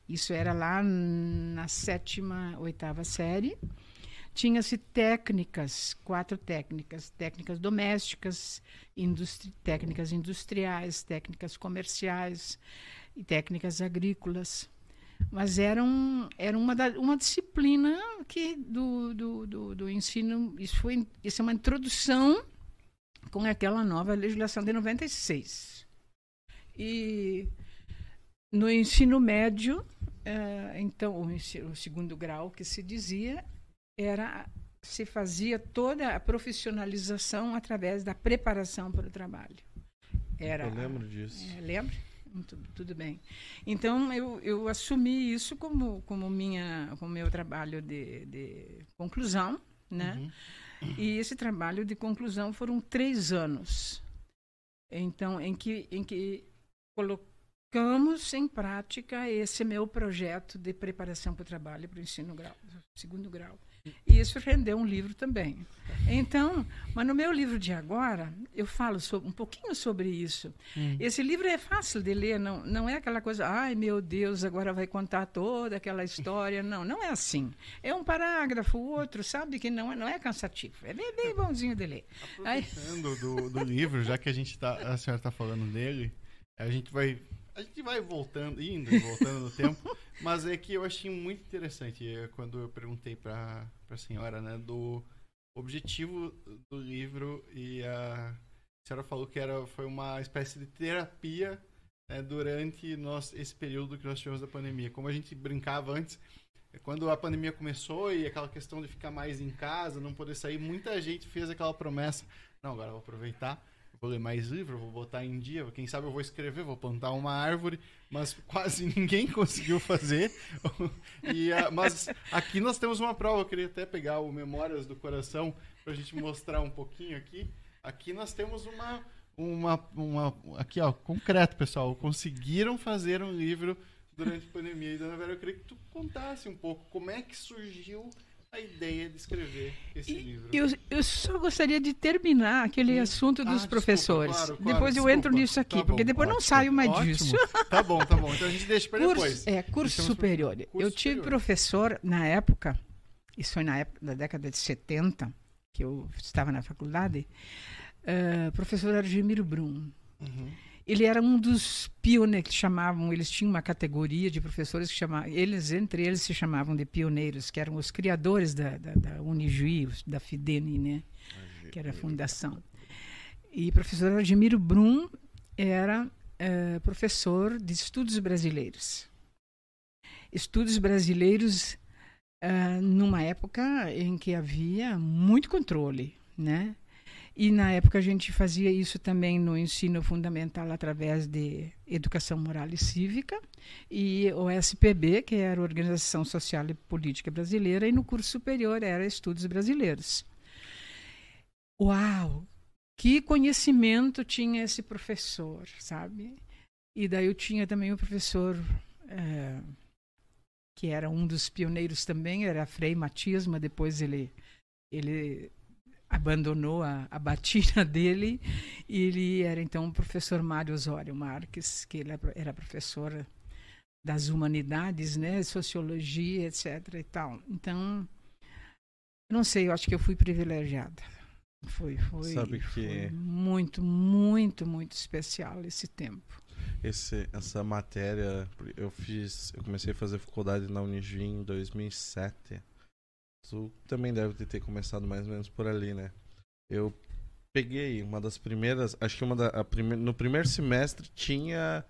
Isso era lá na sétima, oitava série. tinha-se técnicas, quatro técnicas, técnicas domésticas, industri técnicas industriais, técnicas comerciais e técnicas agrícolas. Mas era, um, era uma, da, uma disciplina que do, do, do, do ensino, isso, foi, isso é uma introdução com aquela nova legislação de 96. E no ensino médio, uh, então, o, ensino, o, segundo grau que se dizia, era se fazia toda a profissionalização através da preparação para o trabalho. Era, eu lembro disso. É, lembro? Tudo bem. Então, eu, eu assumi isso como, como, minha, como meu trabalho de, de conclusão, né? Uhum. E esse trabalho de conclusão foram três anos. Então, em que, em que colocamos em prática esse meu projeto de preparação para o trabalho para o ensino grau, segundo grau. E isso rendeu um livro também. Então, mas no meu livro de agora, eu falo sobre, um pouquinho sobre isso. Hum. Esse livro é fácil de ler, não, não é aquela coisa, ai meu Deus, agora vai contar toda aquela história. Não, não é assim. É um parágrafo, outro, sabe, que não é, não é cansativo. É bem, bem bonzinho de ler. Aproveitando do, do livro, já que a, gente tá, a senhora está falando dele, a gente vai a gente vai voltando, indo e voltando no tempo, mas é que eu achei muito interessante é, quando eu perguntei para a senhora, né, do objetivo do livro e a, senhora falou que era, foi uma espécie de terapia né, durante nós, esse período que nós tivemos da pandemia. Como a gente brincava antes, quando a pandemia começou e aquela questão de ficar mais em casa, não poder sair, muita gente fez aquela promessa, não, agora eu vou aproveitar vou ler mais livro, vou botar em dia, quem sabe eu vou escrever, vou plantar uma árvore, mas quase ninguém conseguiu fazer. e, uh, mas aqui nós temos uma prova, eu queria até pegar o Memórias do Coração para a gente mostrar um pouquinho aqui. Aqui nós temos uma, uma, uma aqui ó, concreto, pessoal, conseguiram fazer um livro durante a pandemia. E Dona Vera, eu queria que tu contasse um pouco como é que surgiu a ideia de escrever esse e, livro? Eu, eu só gostaria de terminar aquele hum. assunto dos ah, professores. Desculpa, claro, claro, depois desculpa. eu entro nisso aqui, tá porque depois ótimo, não saio mais ótimo. disso. Tá bom, tá bom. Então a gente deixa para depois. É, curso superior. Curso eu tive superior. professor na época, isso foi na época da década de 70, que eu estava na faculdade, uh, professor Argemiro Brum. Uhum ele era um dos pioneiros que chamavam, eles tinham uma categoria de professores que chamavam, eles entre eles se chamavam de pioneiros, que eram os criadores da, da, da Unijuí, da Fidene, né, que era a fundação. E o professor Admiro Brum era uh, professor de estudos brasileiros. Estudos brasileiros uh, numa época em que havia muito controle, né? E na época a gente fazia isso também no ensino fundamental através de educação moral e cívica e o SPB, que era Organização Social e Política Brasileira, e no curso superior era Estudos Brasileiros. Uau! Que conhecimento tinha esse professor, sabe? E daí eu tinha também o professor é, que era um dos pioneiros também, era Frei Matias, mas depois ele ele abandonou a, a batina dele e ele era então o professor Mário Osório Marques, que ele era professor das humanidades, né, sociologia, etc e tal. Então, não sei, eu acho que eu fui privilegiada. Foi, foi, Sabe que foi muito, muito, muito especial esse tempo. Esse, essa matéria, eu fiz, eu comecei a fazer faculdade na Unijuí em 2007. Tu também deve ter começado mais ou menos por ali, né? Eu peguei uma das primeiras, acho que uma da, prime, no primeiro semestre tinha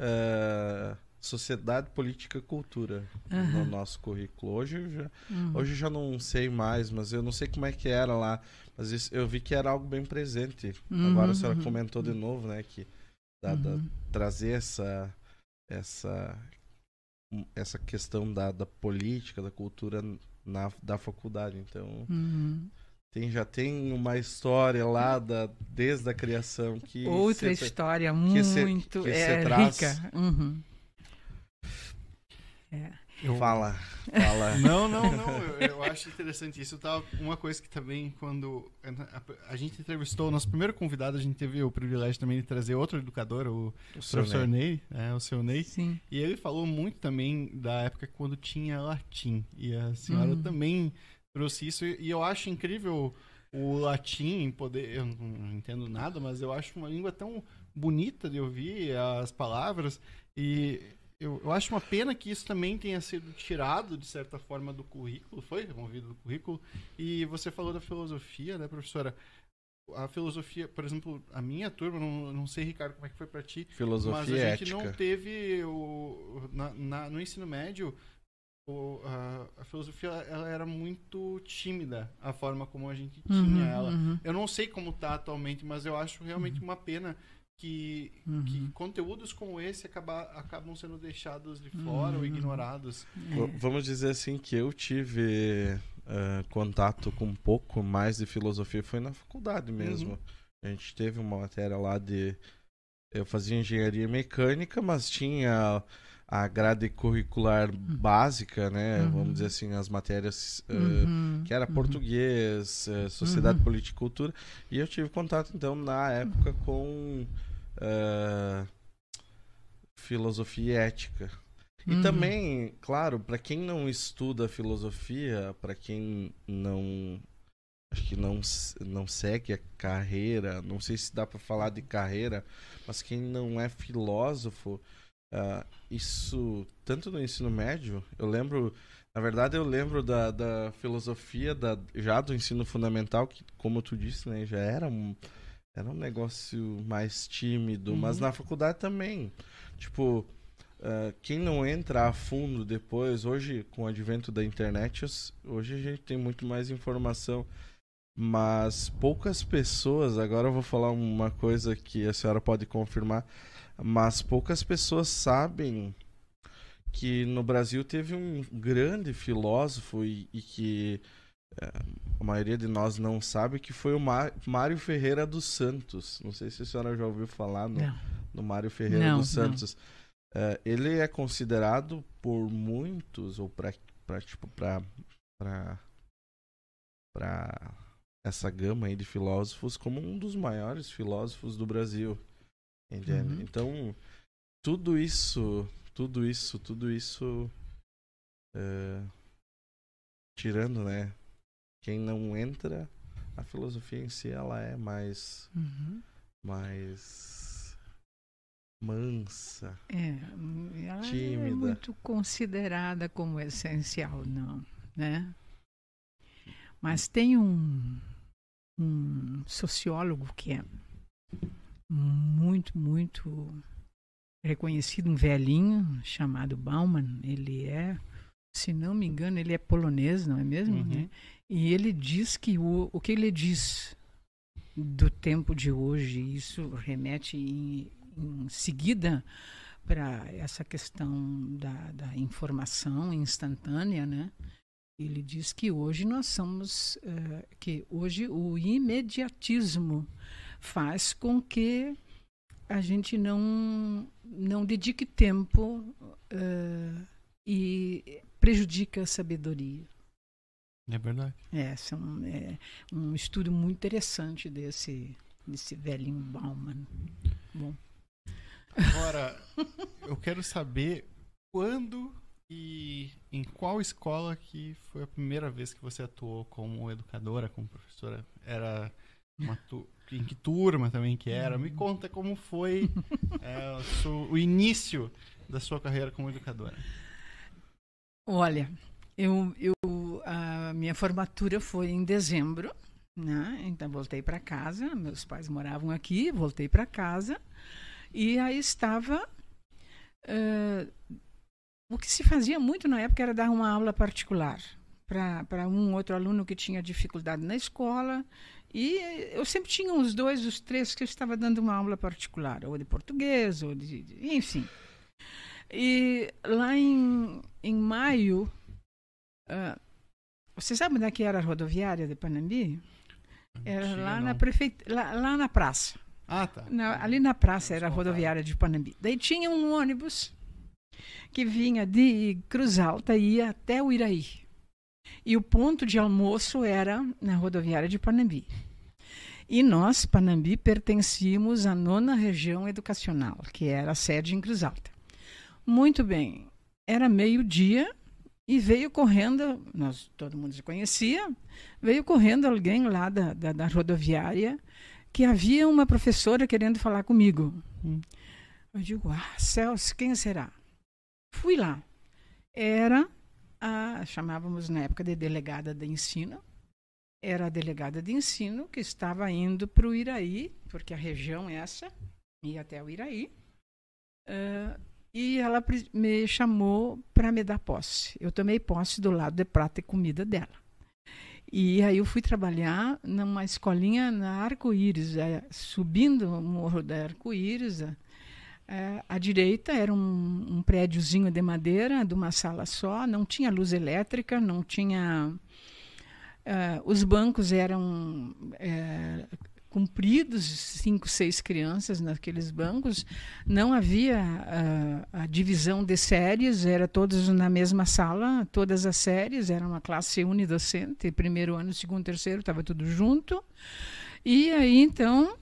uh, Sociedade, Política e Cultura uhum. no nosso currículo. Hoje eu, já, uhum. hoje já não sei mais, mas eu não sei como é que era lá. Mas isso, eu vi que era algo bem presente. Uhum. Agora a senhora uhum. comentou de novo, né? Que da, da, uhum. trazer essa, essa, essa questão da, da política, da cultura na, da faculdade. Então, uhum. tem, já tem uma história lá da, desde a criação que. Outra história muito se, que é, rica. Uhum. É. Eu... Fala, fala. não, não, não. Eu, eu, acho interessante isso. Tava uma coisa que também, quando a, a, gente entrevistou o nosso primeiro convidado, a gente teve o privilégio também de trazer outro educador, o, o professor Ney, Ney é, o seu Ney. Sim. E ele falou muito também da época quando tinha latim. E a senhora uhum. também trouxe isso e eu acho incrível o latim poder. Eu não entendo nada, mas eu acho uma língua tão bonita de ouvir as palavras e eu, eu acho uma pena que isso também tenha sido tirado, de certa forma, do currículo, foi removido do currículo. E você falou da filosofia, né, professora? A filosofia, por exemplo, a minha turma, não, não sei, Ricardo, como é que foi para ti, filosofia mas a gente ética. não teve o, na, na, no ensino médio o, a, a, filosofia ela era muito tímida a forma como a gente tinha Uhum, ela. uhum. Eu não sei como tá atualmente, mas eu acho realmente uma pena que, Uhum. que conteúdos como esse acaba, acabam sendo deixados de fora Uhum. ou ignorados. V- Vamos dizer assim que eu tive eh, contato com um pouco mais de filosofia foi na faculdade mesmo. A gente teve uma matéria lá de eu fazia engenharia mecânica, mas tinha a grade curricular básica, né? Uhum. Vamos dizer assim, as matérias eh, Uhum, que era uhum. português, eh, sociedade, Uhum. política e cultura. E eu tive contato, então, na época com eh, filosofia e ética. E Uhum. também, claro, para quem não estuda filosofia, para quem não acho que não não segue a carreira, não sei se dá para falar de carreira, mas quem não é filósofo, ah, isso tanto no ensino médio, eu lembro, na verdade eu lembro da, da filosofia da, já do ensino fundamental que, como tu disse, né, já era um era um negócio mais tímido, mas Uhum. na faculdade também, tipo ah, quem não entra a fundo depois, hoje com o advento da internet, hoje a gente tem muito mais informação, mas poucas pessoas, agora eu vou falar uma coisa que a senhora pode confirmar, mas poucas pessoas sabem que no Brasil teve um grande filósofo e, e que a maioria de nós não sabe que foi o Má- Mário Ferreira dos Santos. Não sei se a senhora já ouviu falar no, Não. no Mário Ferreira Não, dos. Santos. Eh, ele é considerado por muitos ou para tipo para para essa gama aí de filósofos como um dos maiores filósofos do Brasil. Entende? Uhum. Então, tudo isso, tudo isso, tudo isso eh, tirando, né? Quem não entra, a filosofia em si ela é mais Uhum. mais mansa. É, ela é Tímida. muito considerada como essencial, não, né? Mas tem um, um sociólogo que é muito, muito reconhecido, um velhinho chamado Bauman. Ele é, se não me engano, ele é polonês, não é mesmo? Uhum. né? E ele diz que o, o que ele diz do tempo de hoje, isso remete em, em seguida para essa questão da, da informação instantânea, né? Ele diz que hoje nós somos, eh, que hoje o imediatismo faz com que a gente não não dedique tempo eh, e prejudica a sabedoria. É verdade. É, são, é um estudo muito interessante desse, desse velhinho Bauman. Bom, Agora, eu quero saber quando e em qual escola que foi a primeira vez que você atuou como educadora, como professora? Era tu... em que turma também que era? Me conta como foi é, o, seu- o início da sua carreira como educadora. olha, eu, eu, a minha formatura foi em dezembro, né? Então voltei para casa, meus pais moravam aqui, voltei para casa e aí estava eh, o que se fazia muito na época era dar uma aula particular para um outro aluno que tinha dificuldade na escola. E eu sempre tinha uns dois, os três que eu estava dando uma aula particular, ou de português, ou de. de- enfim. E lá em, em maio. ah, você sabe onde é que era a rodoviária de Panambi? Era lá não. na, prefeit... lá, lá na praça. Ah, tá. Na- ali na praça era a rodoviária de Panambi. Daí tinha um ônibus que vinha de Cruz Alta e ia até o Iraí. E o ponto de almoço era na rodoviária de Panambi. E nós, Panambi, pertencíamos à nona região educacional, que era a sede em Cruz Alta. Muito bem, era meio-dia E veio correndo, nós todo mundo se conhecia, veio correndo alguém lá da, da, da rodoviária que havia uma professora querendo falar comigo. Hum. Eu digo, ah, Celso, quem será? Fui lá. Era a, chamávamos na época de delegada de ensino, era a delegada de ensino que estava indo para o Iraí, porque a região é essa, ia até o Iraí. Uh, e ela me chamou para me dar posse. Eu tomei posse do lado de prata e comida dela. E aí eu fui trabalhar numa escolinha na Arco-Íris, é, subindo o morro da Arco-Íris. É, à direita era um, um prédiozinho de madeira, de uma sala só, não tinha luz elétrica, não tinha Uh, os bancos eram uh, compridos, cinco, seis crianças naqueles bancos. Não havia uh, a divisão de séries, era todos na mesma sala, todas as séries, era uma classe unidocente, primeiro ano, segundo, terceiro, estava tudo junto. E aí, então,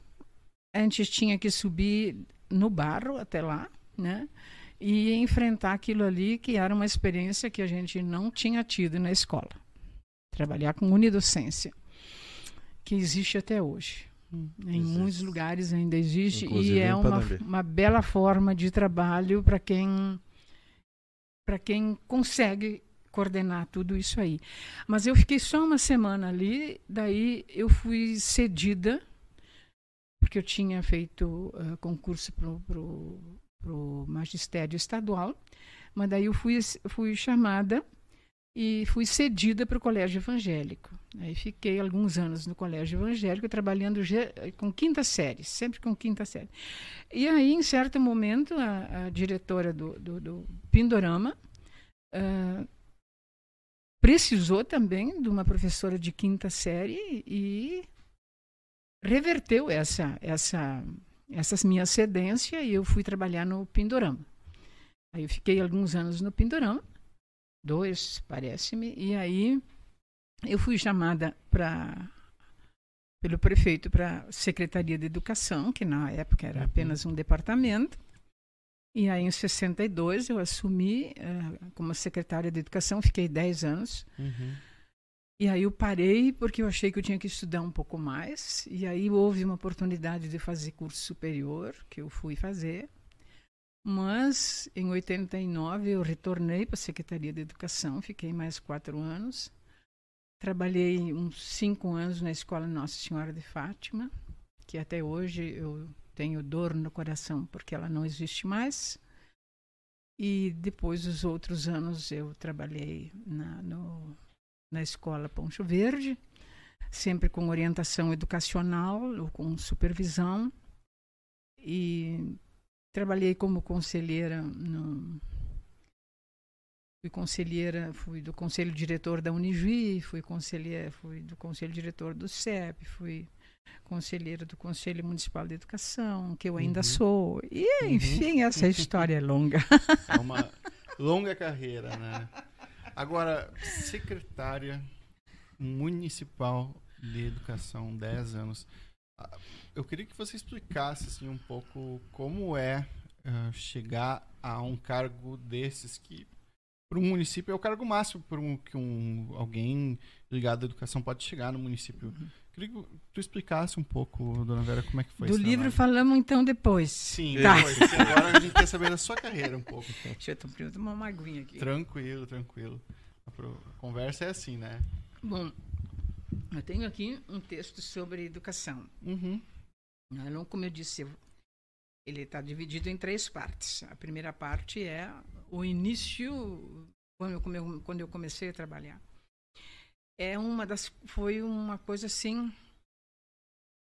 a gente tinha que subir no barro até lá, né? E enfrentar aquilo ali, que era uma experiência que a gente não tinha tido na escola trabalhar com unidocência, que existe até hoje. Em existe. muitos lugares ainda existe Inclusive e é uma, uma bela forma de trabalho para quem para quem consegue coordenar tudo isso aí. Mas eu fiquei só uma semana ali, daí eu fui cedida porque eu tinha feito uh, concurso para o magistério estadual, mas daí eu fui, fui chamada e fui cedida para o colégio evangélico. Aí fiquei alguns anos no colégio evangélico trabalhando com quinta série, sempre com quinta série. E aí, em certo momento, a, a diretora do, do, do Pindorama uh, precisou também de uma professora de quinta série e reverteu essa essa essa minha cedência e eu fui trabalhar no Pindorama. Aí eu fiquei alguns anos no Pindorama dois, parece-me, e aí eu fui chamada para pelo prefeito para a Secretaria de Educação, que na época era uhum. apenas um departamento. E aí, em 62, eu assumi uh, como secretária de Educação, fiquei 10 anos. Uhum. E aí eu parei porque eu achei que eu tinha que estudar um pouco mais. E aí houve uma oportunidade de fazer curso superior, que eu fui fazer. Mas em 89 eu retornei para a Secretaria de Educação, fiquei mais quatro anos. Trabalhei uns cinco anos na Escola Nossa Senhora de Fátima, que até hoje eu tenho dor no coração porque ela não existe mais. E depois dos outros anos eu trabalhei na, no, na escola Poncho Verde, sempre com orientação educacional ou com supervisão. E Trabalhei como conselheira no fui conselheira, fui do conselho diretor da Unijuí, fui conselheira, fui do conselho diretor do CEP, fui conselheira do Conselho Municipal de Educação, que eu ainda uhum. sou. E, uhum. enfim, uhum. essa história é longa. É uma longa carreira, né? Agora, secretária municipal de educação, 10 anos. Eu queria que você explicasse assim, um pouco como é uh, chegar a um cargo desses que para um município é o cargo máximo para um, que um, alguém ligado à educação pode chegar no município. Uhum. Queria que tu explicasse um pouco, dona Vera, como é que foi Do livro trabalho. falamos então depois. Sim, tá. depois. Agora a gente quer saber da sua carreira um pouco. Deixa eu tomar uma aguinha aqui. Tranquilo, tranquilo. A conversa é assim, né? Bom, eu tenho aqui um texto sobre educação. Uhum. Não, como eu disse, ele está dividido em três partes. A primeira parte é o início, quando eu, comecei a trabalhar. É uma das, foi uma coisa assim.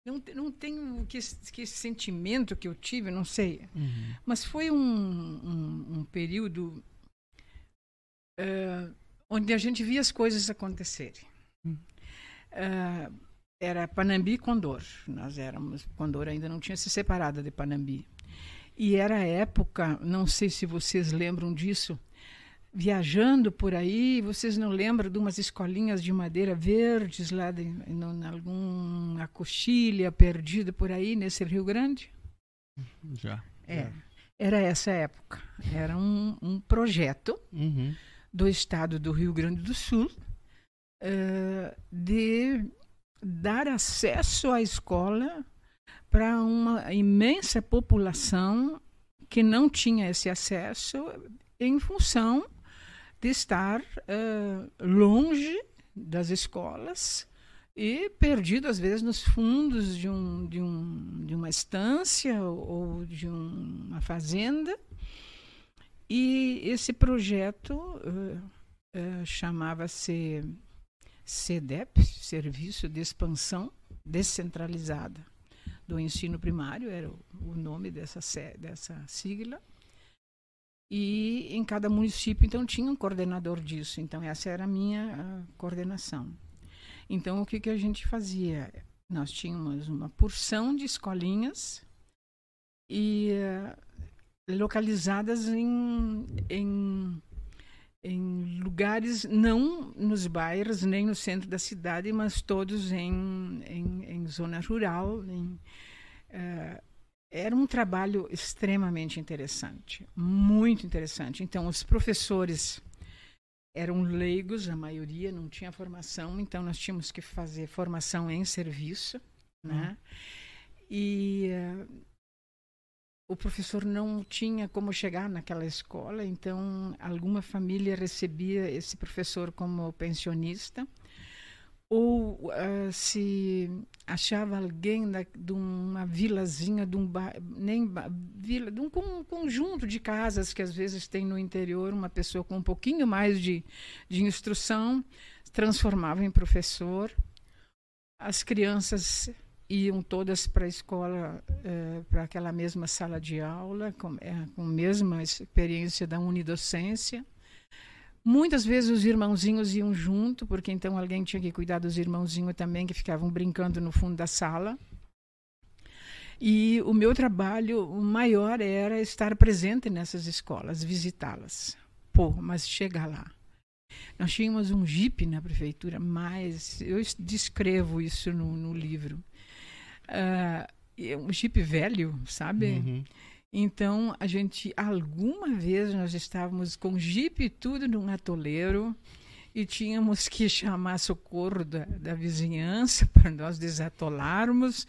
Não, não tenho que, que sentimento que eu tive, não sei. Uhum. Mas foi um, um, um período uh, onde a gente via as coisas acontecerem. Uhum. Uh, era Panambi e Condor. Nós éramos. Condor ainda não tinha se separado de Panambi. E era a época, não sei se vocês lembram disso, viajando por aí, vocês não lembram de umas escolinhas de madeira verdes lá de, em alguma coxilha perdida por aí nesse Rio Grande? Já. É. Já. Era essa época. Era um, um projeto. Uhum do estado do Rio Grande do Sul de dar acesso à escola para uma imensa população que não tinha esse acesso em função de estar uh, longe das escolas e perdido às vezes nos fundos de, um, de, um, de uma estância ou de um, uma fazenda. E esse projeto uh, uh, chamava-se CEDEP, Serviço de Expansão Descentralizada do Ensino Primário, era o, nome dessa, dessa sigla. E em cada município, então, tinha um coordenador disso. Então, essa era a minha a coordenação. Então, o que, que a gente fazia? Nós tínhamos uma porção de escolinhas e uh, localizadas em, em em lugares, não nos bairros, nem no centro da cidade, mas todos em, em, em zona rural. Em, uh, era um trabalho extremamente interessante, muito interessante. Então, os professores eram leigos, a maioria não tinha formação, então nós tínhamos que fazer formação em serviço, né? Hum. E uh, o professor não tinha como chegar naquela escola, então alguma família recebia esse professor como pensionista ou uh, se achava alguém da, de uma vilazinha, de um nem vila, de um, um, conjunto de casas que às vezes tem no interior, uma pessoa com um pouquinho mais de, de instrução transformava em professor. As crianças iam todas para a escola, eh, para aquela mesma sala de aula, com, é, com a mesma experiência da unidocência. Muitas vezes os irmãozinhos iam junto, porque então alguém tinha que cuidar dos irmãozinhos também, que ficavam brincando no fundo da sala. E o meu trabalho maior era estar presente nessas escolas, visitá-las. Pô, mas chegar lá. Nós tínhamos um jipe na prefeitura, mas eu descrevo isso no, no livro uh, um Jeep velho, sabe? Uhum. Então, a gente, alguma vez, nós estávamos com Jeep e tudo num atoleiro e tínhamos que chamar socorro da, da vizinhança para nós desatolarmos.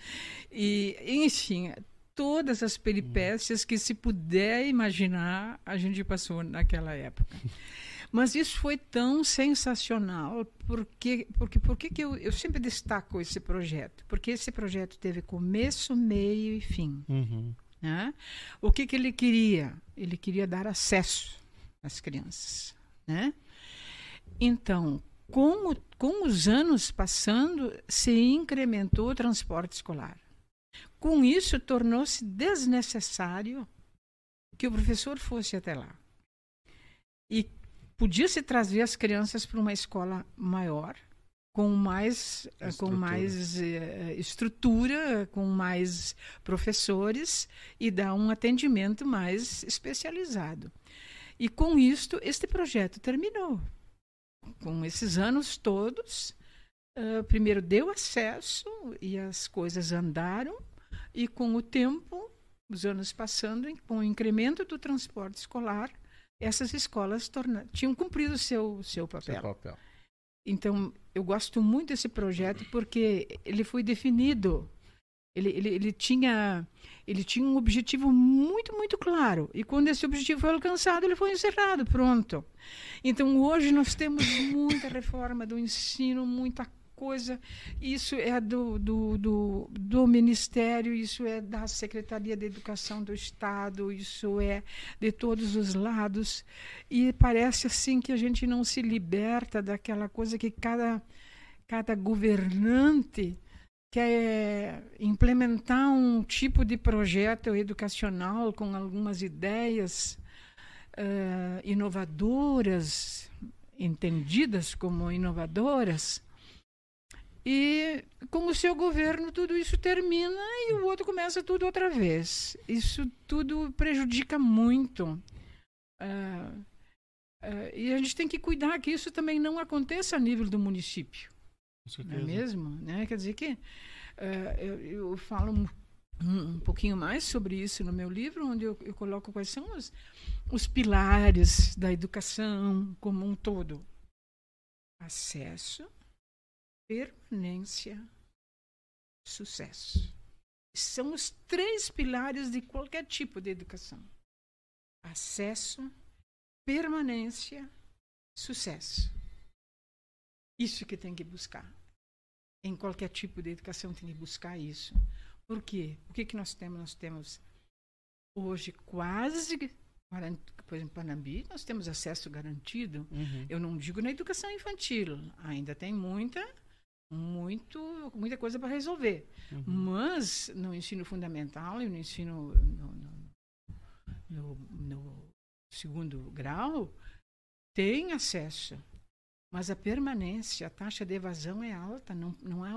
E, enfim, todas as peripécias que se puder imaginar, a gente passou naquela época. Mas isso foi tão sensacional, porque porque porque que eu, eu sempre destaco esse projeto? Porque esse projeto teve começo, meio e fim. Uhum. Né? O que, que ele queria? Ele queria dar acesso às crianças. Né? Então, com, o, com os anos passando, se incrementou o transporte escolar. Com isso, tornou-se desnecessário que o professor fosse até lá. E podia se trazer as crianças para uma escola maior, com mais estrutura. com mais uh, estrutura, com mais professores e dar um atendimento mais especializado. E com isto este projeto terminou. Com esses anos todos, uh, primeiro deu acesso e as coisas andaram e com o tempo, os anos passando, com o incremento do transporte escolar, essas escolas torna, tinham cumprido o seu, seu papel. Seu papel. Então, eu gosto muito desse projeto porque ele foi definido. Ele, ele, ele, tinha, ele tinha um objetivo muito, muito claro. E quando esse objetivo foi alcançado, ele foi encerrado. Pronto. Então, hoje nós temos muita reforma do ensino, muita coisa, isso é do, do, do, do, Ministério, isso é da Secretaria de Educação do Estado, isso é de todos os lados. E parece assim que a gente não se liberta daquela coisa que cada, cada governante quer implementar um tipo de projeto educacional com algumas ideias uh, inovadoras, entendidas como inovadoras, e com o seu governo tudo isso termina e o outro começa tudo outra vez. Isso tudo prejudica muito. Uh, uh, e a gente tem que cuidar que isso também não aconteça a nível do município. Não é mesmo? Né? Quer dizer que uh, eu, eu, falo um, um pouquinho mais sobre isso no meu livro, onde eu, eu coloco quais são os, os pilares da educação como um todo: acesso, permanência, sucesso. São os três pilares de qualquer tipo de educação: acesso, permanência, sucesso. Isso que tem que buscar. Em qualquer tipo de educação tem que buscar isso. Por quê? O que, que nós temos? Nós temos hoje quase, por exemplo, em Panambi, nós temos acesso garantido. Uhum. Eu não digo na educação infantil, ainda tem muita, muito, muita coisa para resolver. Uhum. Mas no ensino fundamental e no ensino no, no, no, segundo grau, tem acesso. Mas a permanência, a taxa de evasão é alta, não, não há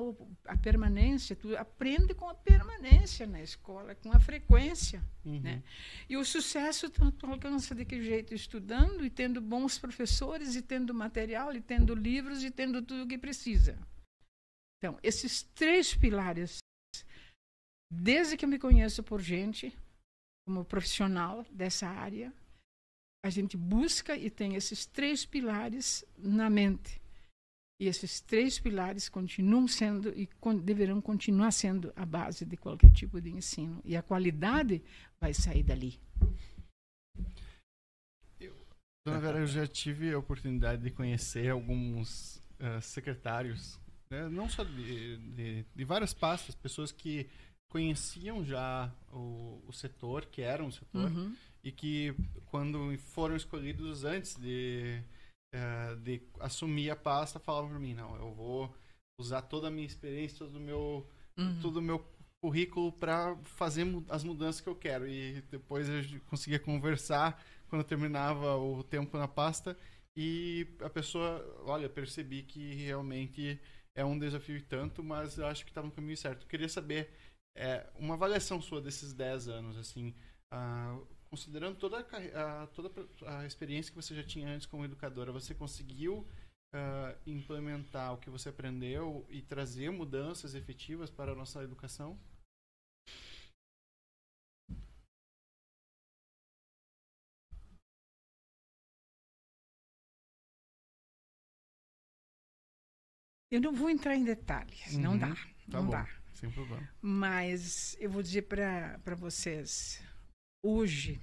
a permanência, tu aprende com a permanência na escola, com a frequência. Uhum. Né? E o sucesso tu, tu alcança de que jeito? Estudando e tendo bons professores, e tendo material, e tendo livros, e tendo tudo o que precisa. Então, esses três pilares, desde que eu me conheço por gente, como profissional dessa área, a gente busca e tem esses três pilares na mente. E esses três pilares continuam sendo e con- deverão continuar sendo a base de qualquer tipo de ensino. E a qualidade vai sair dali. Dona Vera, eu já tive a oportunidade de conhecer alguns ah, secretários, né, não só de, de, de várias pastas, pessoas que conheciam já o, o setor, que eram o setor, Uhum. e que quando foram escolhidos antes de, eh, de assumir a pasta, falavam para mim, não, eu vou usar toda a minha experiência, todo o meu, Uhum. todo o meu currículo para fazer as mudanças que eu quero. E depois eu conseguia conversar quando terminava o tempo na pasta e a pessoa, olha, percebi que realmente é um desafio e tanto, mas eu acho que está no caminho certo. Eu queria saber é, uma avaliação sua desses 10 anos, assim, ah, considerando toda a, toda a experiência que você já tinha antes como educadora, você conseguiu ah, implementar o que você aprendeu e trazer mudanças efetivas para a nossa educação? Eu não vou entrar em detalhes, não Uhum. dá. Tá não bom. dá. Sem problema. Mas eu vou dizer para vocês, hoje,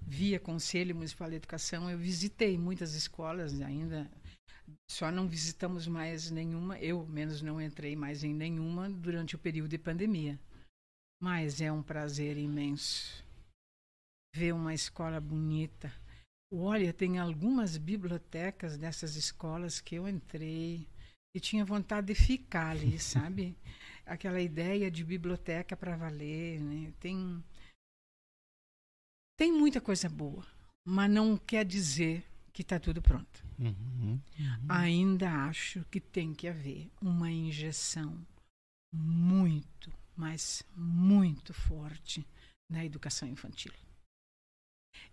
via Conselho Municipal de Educação, eu visitei muitas escolas ainda, só não visitamos mais nenhuma, eu menos não entrei mais em nenhuma durante o período de pandemia. Mas é um prazer imenso ver uma escola bonita. Olha, tem algumas bibliotecas dessas escolas que eu entrei e tinha vontade de ficar ali, sabe? aquela ideia de biblioteca para valer, né? Tem tem muita coisa boa, mas não quer dizer que está tudo pronto. Uhum. Ainda acho que tem que haver uma injeção muito, mas muito forte na educação infantil.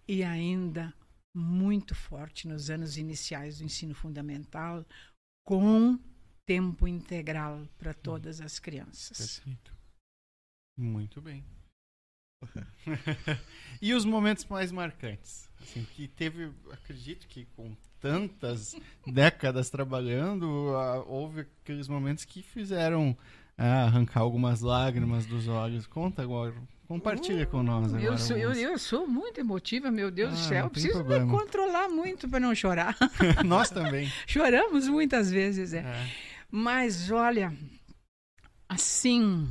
E ainda muito forte nos anos iniciais do ensino fundamental, com tempo integral para todas as crianças. Perfeito. Muito bem. e os momentos mais marcantes? Assim, que teve, acredito que com tantas décadas trabalhando, houve aqueles momentos que fizeram ah, arrancar algumas lágrimas dos olhos. Conta agora, compartilha com nós agora. Eu sou, eu, eu sou muito emotiva, meu Deus do Ah, céu. não tem Preciso problema. me controlar muito para não chorar. nós também. Choramos muitas vezes, é. É. Mas olha, assim.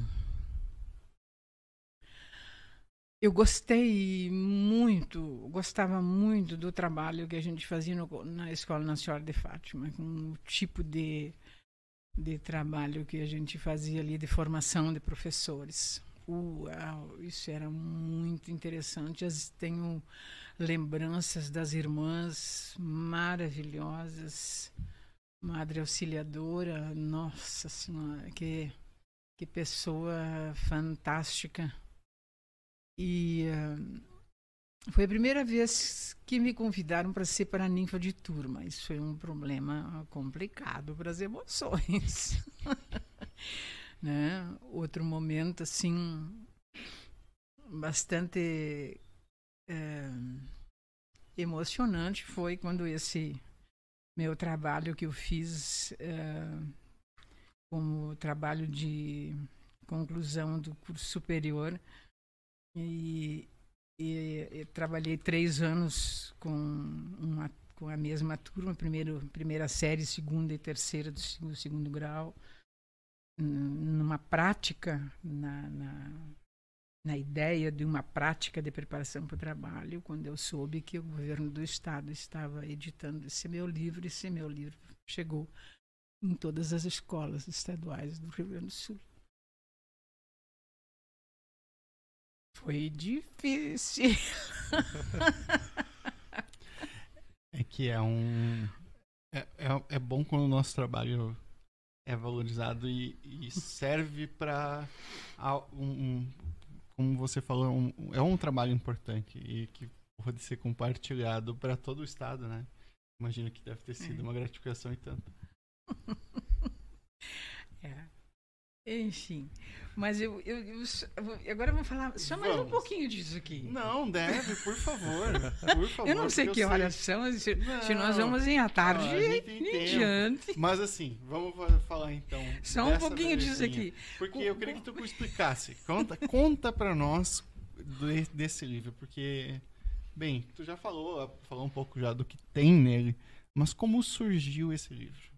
Eu gostei muito, gostava muito do trabalho que a gente fazia no- na Escola Nacional de Fátima, com o tipo de, de trabalho que a gente fazia ali de formação de professores. Uau, isso era muito interessante. As- tenho lembranças das irmãs maravilhosas. Madre Auxiliadora, nossa senhora, que, que pessoa fantástica. E ah, foi a primeira vez que me convidaram para ser para ninfa de turma. Isso foi um problema complicado para as emoções. né? Outro momento, assim, bastante é, emocionante foi quando esse meu trabalho que eu fiz é, como trabalho de conclusão do curso superior. E, e, trabalhei três anos com uma com a mesma turma, primeiro, primeira série, segunda e terceira do segundo, segundo grau, numa prática, na, na, na, ideia de uma prática de preparação para o trabalho, quando eu soube que o governo do estado estava editando esse meu livro, esse meu livro chegou em todas as escolas estaduais do Rio Grande do Sul. Foi difícil. É que é um. É, é, é bom quando o nosso trabalho é valorizado e, e serve para um, como você falou, um, é um trabalho importante e que pode ser compartilhado para todo o estado, né? Imagino que deve ter sido é. uma gratificação e tanto. é. Enfim. Mas eu, eu, eu, agora vamos falar só mais vamos. um pouquinho disso aqui. Não, deve, por favor. Por favor eu não sei que horas são, se, não, se, nós vamos em à tarde em diante. Mas assim, vamos falar então. Só um pouquinho disso aqui. Porque eu queria que tu explicasse. Conta, conta para nós desse livro, porque, bem, tu já falou, falou um pouco já do que tem nele, mas como surgiu esse livro?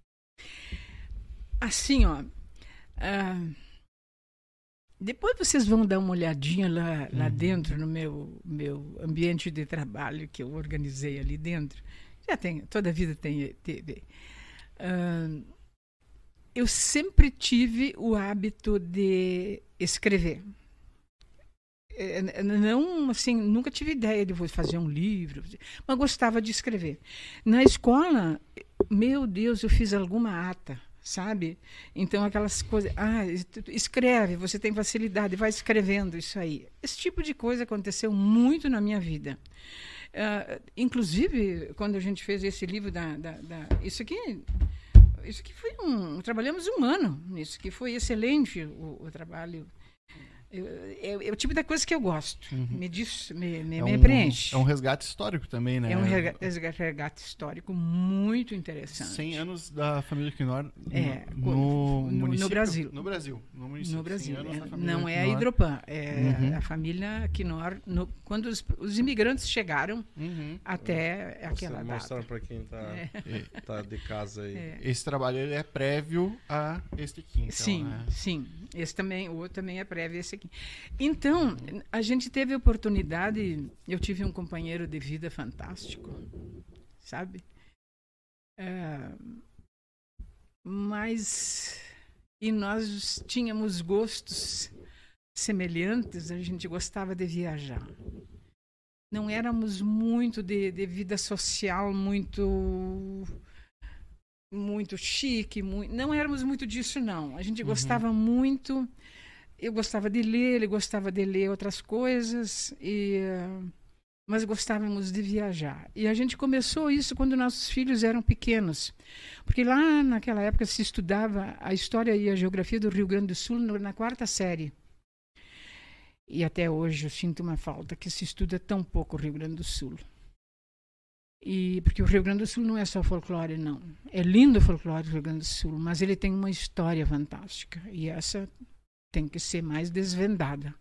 Assim, ó. Uh, depois vocês vão dar uma olhadinha lá, lá uhum. dentro, no meu, meu ambiente de trabalho que eu organizei ali dentro. Já tem, toda a vida tem TV. Uh, eu sempre tive o hábito de escrever. É, não, assim, nunca tive ideia de vou fazer um livro, mas gostava de escrever. Na escola, meu Deus, eu fiz alguma ata sabe? Então, aquelas coisas. Ah, escreve, você tem facilidade, vai escrevendo isso aí. Esse tipo de coisa aconteceu muito na minha vida. Uh, inclusive, quando a gente fez esse livro da. da, da isso aqui. Isso aqui foi um. Trabalhamos um ano nisso, que foi excelente o, o trabalho é, é, o tipo da coisa que eu gosto. Uhum. Me, diz, me, me, é me preenche. É um resgate histórico também, né? É um resgate histórico muito interessante. 100 anos da família Quinor no, é, no, no, no, Brasil. No Brasil. No, município. no Brasil. É, não é a Hidropan. É uhum. a família Quinor. No, quando os, os, imigrantes chegaram uhum. até Você aquela data. Mostrar para quem está é. tá de casa aí. É. Esse trabalho ele é prévio a este aqui. Então, sim, né? sim. Esse também, o outro também é prévio a esse aqui. Então, a gente teve oportunidade, eu tive um companheiro de vida fantástico, sabe? É, mas. E nós tínhamos gostos semelhantes, a gente gostava de viajar. Não éramos muito de, de vida social, muito muito chique, muito, não éramos muito disso não. A gente uhum. gostava muito eu gostava de ler, ele gostava de ler outras coisas, e, mas gostávamos de viajar. E a gente começou isso quando nossos filhos eram pequenos, porque lá naquela época se estudava a história e a geografia do Rio Grande do Sul na quarta série. E até hoje eu sinto uma falta que se estuda tão pouco o Rio Grande do Sul. E porque o Rio Grande do Sul não é só folclore, não. É lindo o folclore do Rio Grande do Sul, mas ele tem uma história fantástica. E essa tem que ser mais desvendada.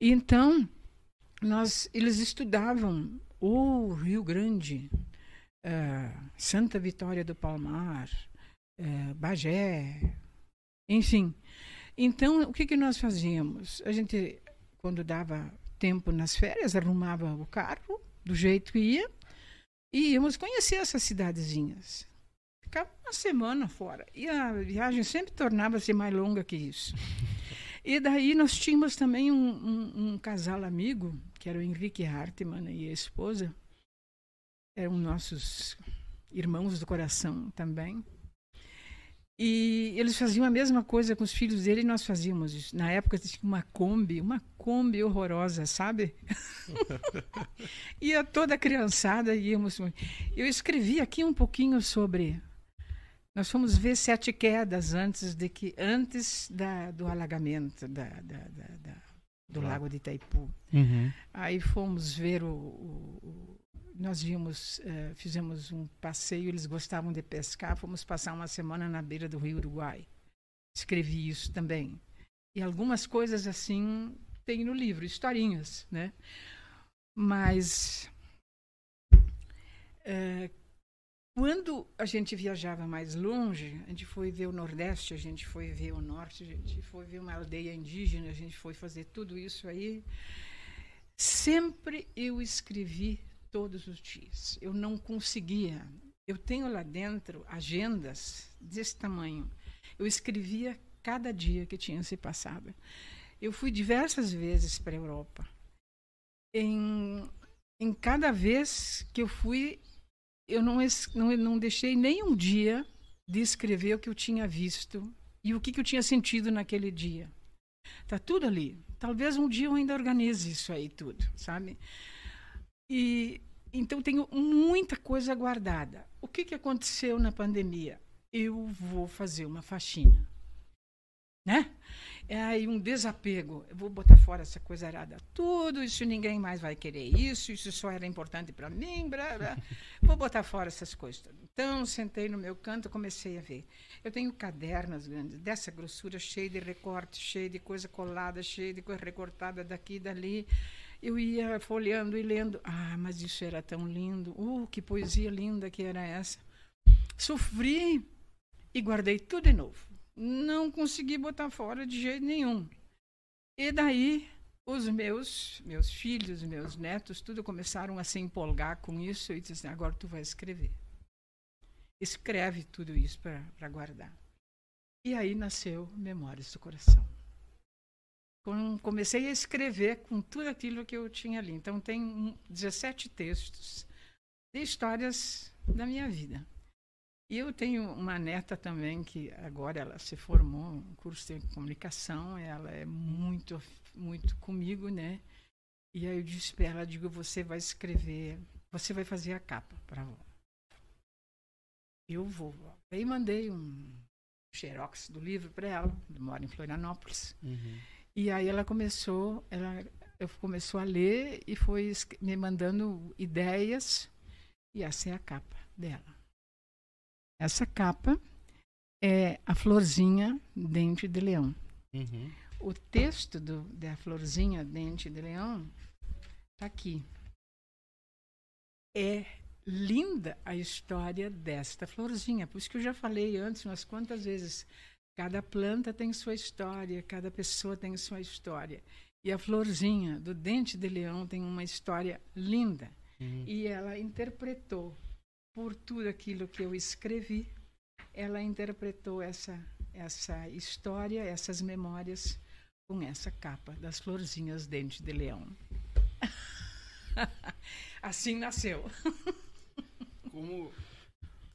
Então, nós, eles estudavam o Rio Grande, uh, Santa Vitória do Palmar, uh, Bagé, enfim. Então, o que, que nós fazíamos? A gente, quando dava tempo nas férias, arrumava o carro do jeito que ia e íamos conhecer essas cidadezinhas ficava uma semana fora. E a viagem sempre tornava-se mais longa que isso. E daí nós tínhamos também um, um, um, casal amigo, que era o Henrique Hartmann e a esposa. Eram nossos irmãos do coração também. E eles faziam a mesma coisa com os filhos dele e nós fazíamos isso. Na época tinha uma Kombi, uma Kombi horrorosa, sabe? Ia toda criançada, íamos. Eu escrevi aqui um pouquinho sobre nós fomos ver sete quedas antes de que antes da, do alagamento da, da, da, do. Lago de Itaipu. Uhum. Aí fomos ver o. o- o- nós vimos, eh, fizemos um passeio, eles gostavam de pescar, fomos passar uma semana na beira do Rio Uruguai. Escrevi isso também. E algumas coisas assim tem no livro, historinhas, né? Mas eh, quando a gente viajava mais longe, a gente foi ver o Nordeste, a gente foi ver o Norte, a gente foi ver uma aldeia indígena, a gente foi fazer tudo isso aí. Sempre eu escrevi todos os dias. Eu não conseguia. Eu tenho lá dentro agendas desse tamanho. Eu escrevia cada dia que tinha se passado. Eu fui diversas vezes para a Europa. Em, em cada vez que eu fui, eu não, não, não deixei nem um dia de escrever o que eu tinha visto e o que, que eu tinha sentido naquele dia. Tá tudo ali. Talvez um dia eu ainda organize isso aí tudo, sabe? E então tenho muita coisa guardada. O que, que aconteceu na pandemia? Eu vou fazer uma faxina, né? É aí um desapego. Eu vou botar fora essa coisa arada. Tudo isso ninguém mais vai querer isso. Isso só era importante para mim. Blá, blá. Vou botar fora essas coisas. Então sentei no meu canto, comecei a ver. Eu tenho cadernos grandes dessa grossura, cheio de recorte, cheio de coisa colada, cheio de coisa recortada daqui e dali. Eu ia folheando e lendo. Ah, mas isso era tão lindo. Uh, que poesia linda que era essa. Sofri e guardei tudo de novo. Não consegui botar fora de jeito nenhum. E daí os meus, meus filhos, meus netos, tudo começaram a se empolgar com isso e disse assim, agora tu vai escrever. Escreve tudo isso para guardar. E aí nasceu Memórias do Coração. Com- comecei a escrever com tudo aquilo que eu tinha ali. Então tem um- 17 textos de histórias da minha vida. E eu tenho uma neta também que agora ela se formou no curso de comunicação, ela é muito muito comigo, né? E aí eu disse para ela, digo, você vai escrever, você vai fazer a capa para. Eu vou. Aí mandei um xerox do livro para ela, mora em Florianópolis. Uhum. E aí ela começou, ela eu começou a ler e foi me mandando ideias e essa é a capa dela. Essa capa é a florzinha dente de leão. Uhum. O texto do, da florzinha dente de leão está aqui. É linda a história desta florzinha. Por isso que eu já falei antes umas quantas vezes. Cada planta tem sua história, cada pessoa tem sua história. E a florzinha do dente de leão tem uma história linda. Uhum. E ela interpretou, por tudo aquilo que eu escrevi, ela interpretou essa, essa história, essas memórias, com essa capa das florzinhas dente de leão. assim nasceu. Como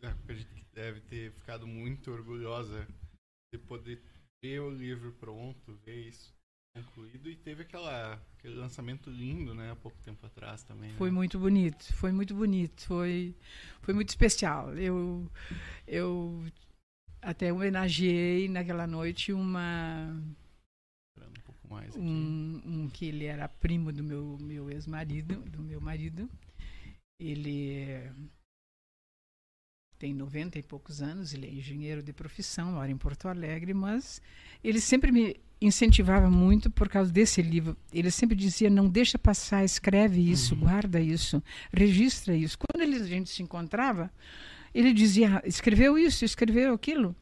acredito que deve ter ficado muito orgulhosa de poder ver o livro pronto, ver isso concluído e teve aquela, aquele lançamento lindo, né, há pouco tempo atrás também. Foi né? muito bonito, foi muito bonito, foi, foi muito especial. Eu, eu até homenageei naquela noite uma um pouco mais aqui. um, um que ele era primo do meu, meu ex-marido, do meu marido. Ele tem 90 e poucos anos, ele é engenheiro de profissão, mora em Porto Alegre, mas ele sempre me incentivava muito por causa desse livro. Ele sempre dizia: não deixa passar, escreve isso, Uhum. guarda isso, registra isso. Quando ele, a gente se encontrava, ele dizia: escreveu isso, escreveu aquilo.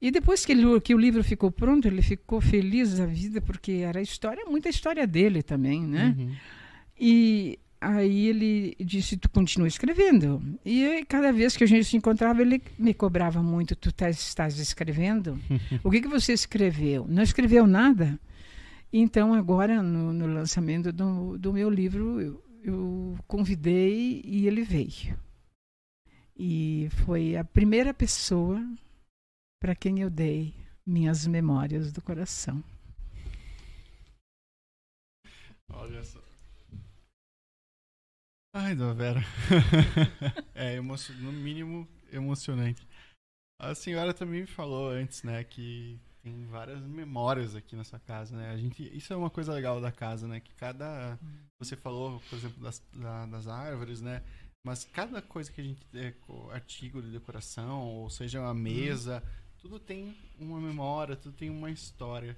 E depois que, ele, que o livro ficou pronto, ele ficou feliz da vida, porque era história, muita história dele também, né? Uhum. E aí ele disse, tu continua escrevendo. E aí, cada vez que a gente se encontrava, ele me cobrava muito, tu tá, estás escrevendo? o que, que você escreveu? Não escreveu nada? Então, agora, no, no lançamento do, do meu livro, eu, eu convidei e ele veio. E foi a primeira pessoa para quem eu dei minhas memórias do coração. Olha só. Ai, dona Vera. é emocio... no mínimo emocionante. A senhora também me falou antes, né, que Tem várias memórias aqui nessa casa, né? A gente, isso é uma coisa legal da casa, né? Que cada. Você falou, por exemplo, das, da, das árvores, né? Mas cada coisa que a gente. É, artigo de decoração, ou seja, uma mesa, tudo tem uma memória, tudo tem uma história.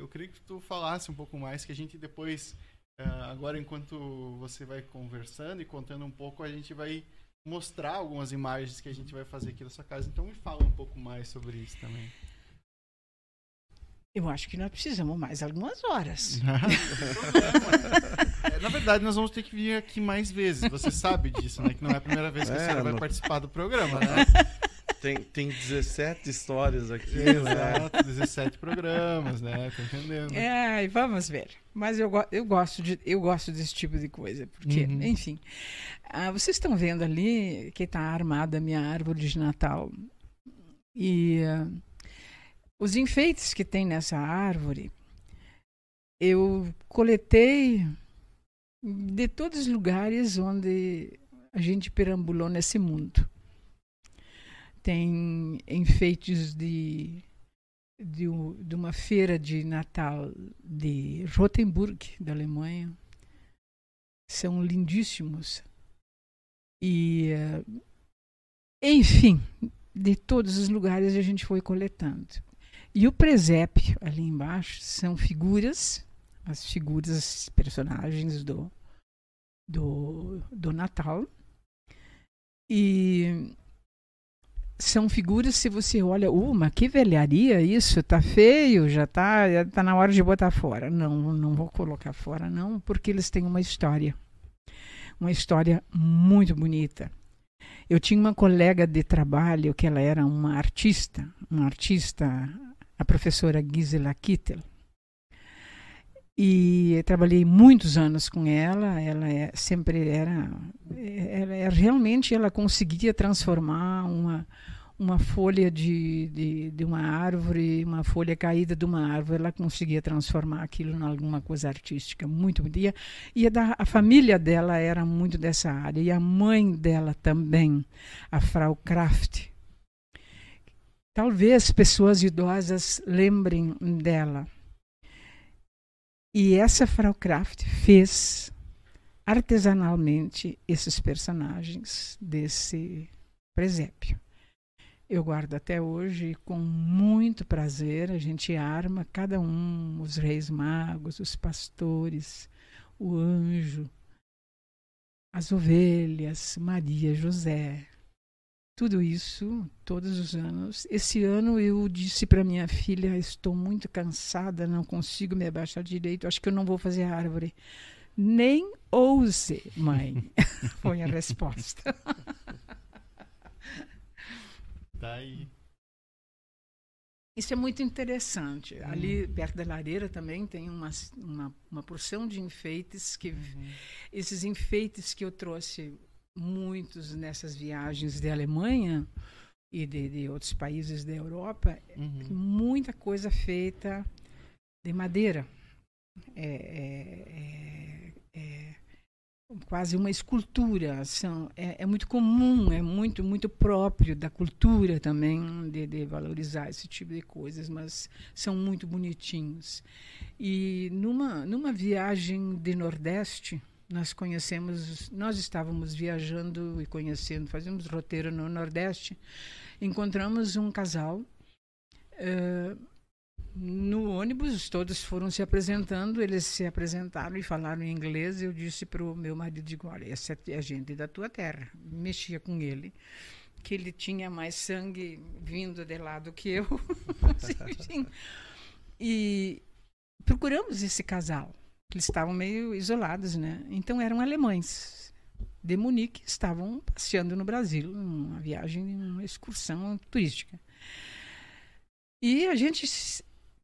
Eu queria que tu falasse um pouco mais, que a gente depois. Uh, agora, enquanto você vai conversando e contando um pouco, a gente vai mostrar algumas imagens que a gente vai fazer aqui da sua casa. Então, me fala um pouco mais sobre isso também. Eu acho que nós precisamos mais algumas horas. É, na verdade, nós vamos ter que vir aqui mais vezes. Você sabe disso, né? Que não é a primeira vez que é, a senhora vai participar do programa, né? Tem, tem 17 histórias aqui. Exato, né? 17 programas, né? Tá entendendo? É, vamos ver. Mas eu, eu, gosto de, eu gosto desse tipo de coisa. Porque, uhum. enfim. Ah, vocês estão vendo ali que está armada a minha árvore de Natal. E. Uh, os enfeites que tem nessa árvore, eu coletei de todos os lugares onde a gente perambulou nesse mundo. Tem enfeites de, de, de uma feira de Natal de Rotenburg, da Alemanha. São lindíssimos. E, enfim, de todos os lugares a gente foi coletando. E o presépio ali embaixo são figuras, as figuras, as personagens do, do, do Natal. E são figuras, se você olha, uma uh, que velharia isso, tá feio, já tá, já tá na hora de botar fora. Não, não vou colocar fora não, porque eles têm uma história. Uma história muito bonita. Eu tinha uma colega de trabalho que ela era uma artista, uma artista a professora Gisela Kittel. E trabalhei muitos anos com ela. Ela é, sempre era, ela é, realmente ela conseguia transformar uma uma folha de, de, de, uma árvore, uma folha caída de uma árvore, ela conseguia transformar aquilo em alguma coisa artística muito. E, e a, da, a família dela era muito dessa área, e a mãe dela também, a Frau Kraft, Talvez pessoas idosas lembrem dela. E essa Frau Kraft fez artesanalmente esses personagens desse presépio. Eu guardo até hoje com muito prazer. A gente arma cada um, os reis magos, os pastores, o anjo, as ovelhas, Maria, José, tudo isso, todos os anos. Esse ano eu disse para minha filha: estou muito cansada, não consigo me abaixar direito, acho que eu não vou fazer árvore. Nem ouse, mãe, foi a resposta. Tá aí. Isso é muito interessante. Hum. Ali perto da lareira também tem uma, uma, uma porção de enfeites que uhum. esses enfeites que eu trouxe muitos nessas viagens de Alemanha e de, de outros países da Europa, uhum. muita coisa feita de madeira. É, é, é, é quase uma escultura. São, é, é, muito comum, é muito, muito próprio da cultura também de, de, valorizar esse tipo de coisas, mas são muito bonitinhos. E numa, numa viagem de Nordeste, nós conhecemos, nós estávamos viajando e conhecendo, fazíamos roteiro no Nordeste, encontramos um casal. Uh, no ônibus, todos foram se apresentando, eles se apresentaram e falaram em inglês. Eu disse para o meu marido: digo, olha, essa é a gente da tua terra. Mexia com ele, que ele tinha mais sangue vindo de lá do que eu. e procuramos esse casal eles estavam meio isolados, né? Então eram alemães de Munique, estavam passeando no Brasil, uma viagem, uma excursão turística. E a gente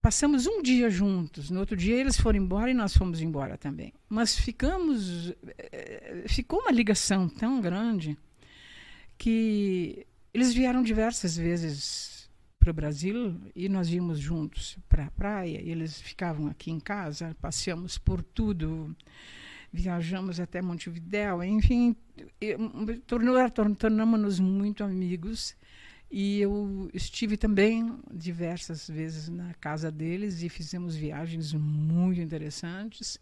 passamos um dia juntos. No outro dia eles foram embora e nós fomos embora também. Mas ficamos, eh, ficou uma ligação tão grande que eles vieram diversas vezes para o Brasil e nós íamos juntos para a praia. Eles ficavam aqui em casa, passeamos por tudo, viajamos até Montevidéu, enfim, tornamos-nos muito amigos. E eu estive também diversas vezes na casa deles e fizemos viagens muito interessantes.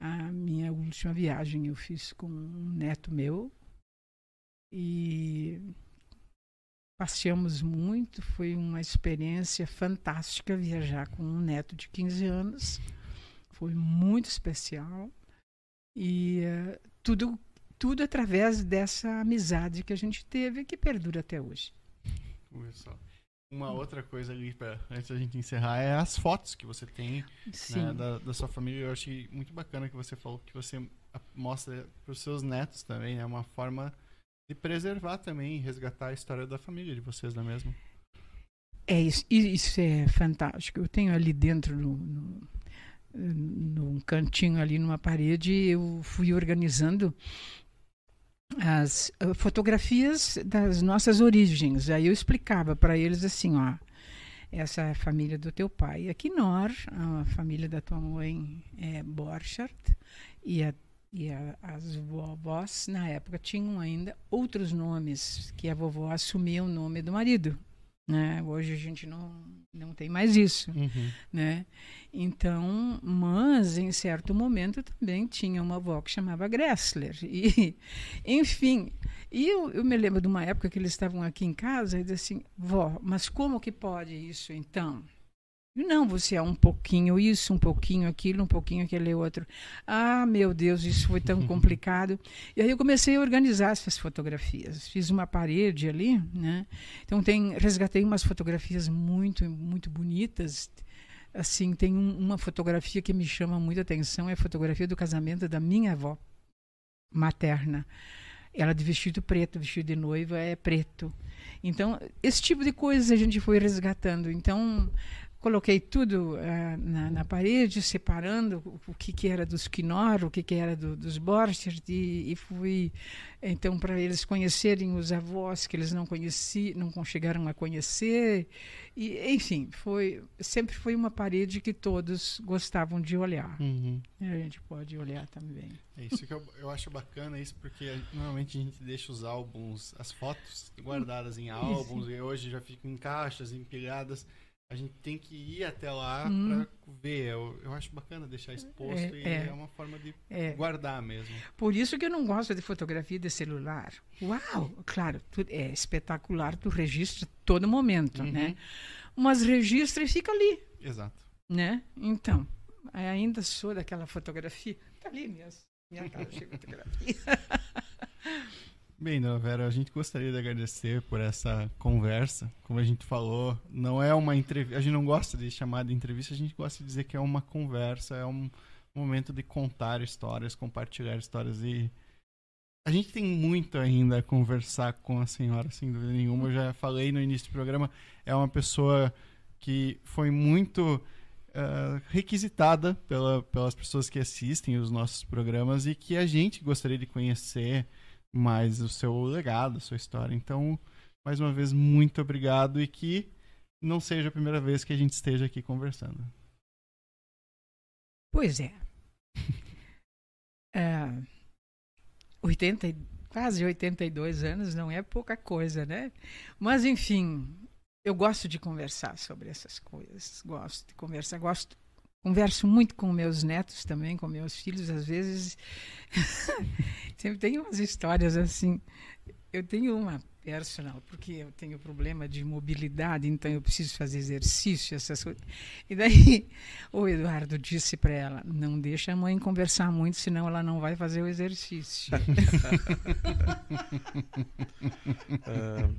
A minha última viagem eu fiz com um neto meu e passeamos muito. Foi uma experiência fantástica viajar com um neto de 15 anos. Foi muito especial e uh, tudo tudo através dessa amizade que a gente teve que perdura até hoje. Uma outra coisa ali, pra, antes da gente encerrar, é as fotos que você tem né, da, da, sua família. Eu achei muito bacana que você falou que você mostra para os seus netos também. É né, uma forma de preservar também, resgatar a história da família de vocês, não é mesmo? É isso, isso é fantástico. Eu tenho ali dentro, no, no, num cantinho ali numa parede, eu fui organizando as uh, fotografias das nossas origens. Aí eu explicava para eles assim, ó, essa é a família do teu pai é Quinor, a família da tua mãe é Borchardt e, a, e a, as vovós na época tinham ainda outros nomes que a vovó assumia o nome do marido. Né? Hoje a gente não, não tem mais isso, uhum. né? Então, mas em certo momento também tinha uma avó que chamava Gressler e, enfim, e eu, eu me lembro de uma época que eles estavam aqui em casa e disse assim, vó, mas como que pode isso então? Não, você é um pouquinho isso, um pouquinho aquilo, um pouquinho aquele outro. Ah, meu Deus, isso foi tão complicado. E aí eu comecei a organizar essas fotografias. Fiz uma parede ali, né? Então tem, resgatei umas fotografias muito, muito bonitas. Assim, tem um, uma fotografia que me chama muita atenção, é a fotografia do casamento da minha avó materna. Ela de vestido preto, vestido de noiva é preto. Então, esse tipo de coisas a gente foi resgatando. Então, coloquei tudo uh, na, na, parede, separando o, o, que, que era dos Quinor, o que, que era do, dos Borchert, e, e, fui, então, para eles conhecerem os avós que eles não conheciam, não chegaram a conhecer, e, enfim, foi, sempre foi uma parede que todos gostavam de olhar. Uhum. a gente pode olhar também. É isso que eu, eu acho bacana, isso porque normalmente a gente deixa os álbuns, as fotos guardadas em álbuns, isso. e hoje já ficam em caixas, empilhadas, a gente tem que ir até lá hum. para ver. Eu, eu acho bacana deixar exposto é, e é, é uma forma de é. guardar mesmo. Por isso que eu não gosto de fotografia de celular. Uau! Claro, tu, é espetacular, tu registra todo momento, uhum. né? Mas registra e fica ali. Exato. Né? Então, ainda sou daquela fotografia. Tá ali mesmo. Minha cara chega fotografia. Bem, Dona Vera, a gente gostaria de agradecer por essa conversa. Como a gente falou, não é uma entrevista. A gente não gosta de chamar de entrevista, a gente gosta de dizer que é uma conversa, é um momento de contar histórias, compartilhar histórias. E a gente tem muito ainda a conversar com a senhora, sem dúvida nenhuma. Eu já falei no início do programa, é uma pessoa que foi muito uh, requisitada pela, pelas pessoas que assistem os nossos programas e que a gente gostaria de conhecer mais o seu legado, a sua história. Então, mais uma vez, muito obrigado e que não seja a primeira vez que a gente esteja aqui conversando. Pois é. é 80, quase 82 anos não é pouca coisa, né? Mas, enfim, eu gosto de conversar sobre essas coisas. Gosto de conversar, gosto Converso muito com meus netos também, com meus filhos, às vezes. Sempre tem umas histórias assim. Eu tenho uma personal, porque eu tenho problema de mobilidade, então eu preciso fazer exercício, essas coisas. E daí o Eduardo disse para ela: não deixa a mãe conversar muito, senão ela não vai fazer o exercício. uh,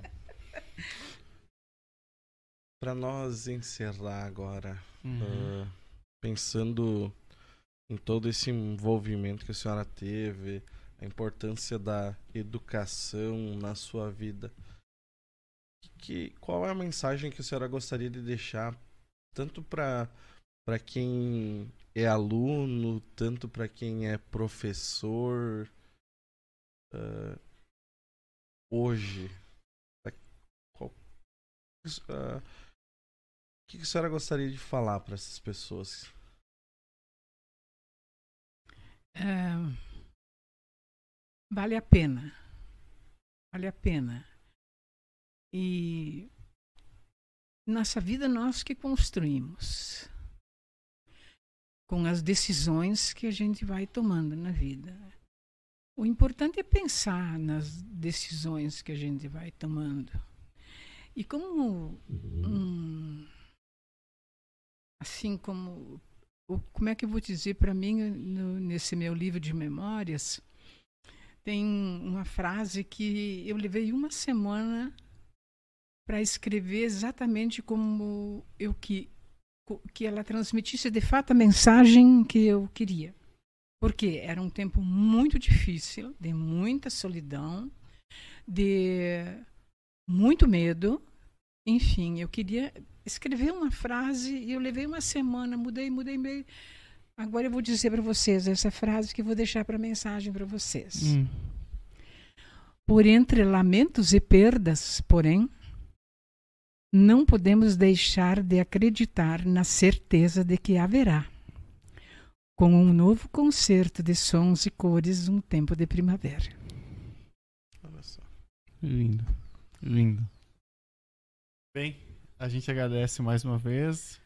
para nós encerrar agora. Uhum. Uh, pensando em todo esse envolvimento que a senhora teve, a importância da educação na sua vida, que, qual é a mensagem que a senhora gostaria de deixar tanto para para quem é aluno, tanto para quem é professor uh, hoje? Uh, o que a senhora gostaria de falar para essas pessoas? É, vale a pena. Vale a pena. E nossa vida nós que construímos com as decisões que a gente vai tomando na vida. O importante é pensar nas decisões que a gente vai tomando. E como um, assim como como é que eu vou dizer para mim no, nesse meu livro de memórias tem uma frase que eu levei uma semana para escrever exatamente como eu que que ela transmitisse de fato a mensagem que eu queria. Porque era um tempo muito difícil, de muita solidão, de muito medo. Enfim, eu queria escrever uma frase e eu levei uma semana, mudei, mudei, mudei. Agora eu vou dizer para vocês essa frase que vou deixar para mensagem para vocês. Hum. Por entre lamentos e perdas, porém, não podemos deixar de acreditar na certeza de que haverá, com um novo concerto de sons e cores, um tempo de primavera. Olha só. Lindo, lindo. Bem, a gente agradece mais uma vez.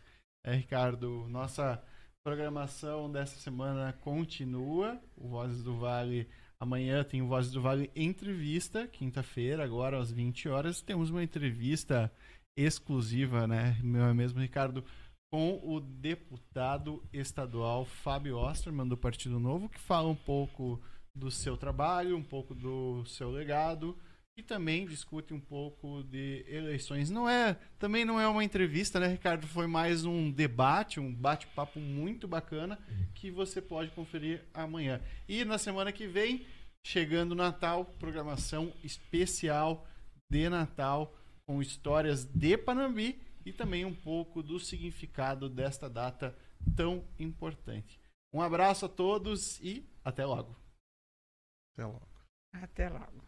É, Ricardo, nossa programação dessa semana continua. O Vozes do Vale. Amanhã tem o Vozes do Vale entrevista. Quinta-feira, agora às 20 horas, temos uma entrevista exclusiva, né? Meu mesmo, Ricardo, com o deputado estadual Fábio Osterman, do Partido Novo, que fala um pouco do seu trabalho, um pouco do seu legado e também discute um pouco de eleições. Não é, também não é uma entrevista, né, Ricardo? Foi mais um debate, um bate-papo muito bacana que você pode conferir amanhã. E na semana que vem, chegando o Natal, programação especial de Natal com histórias de Panambi e também um pouco do significado desta data tão importante. Um abraço a todos e até logo. Até logo. Até logo.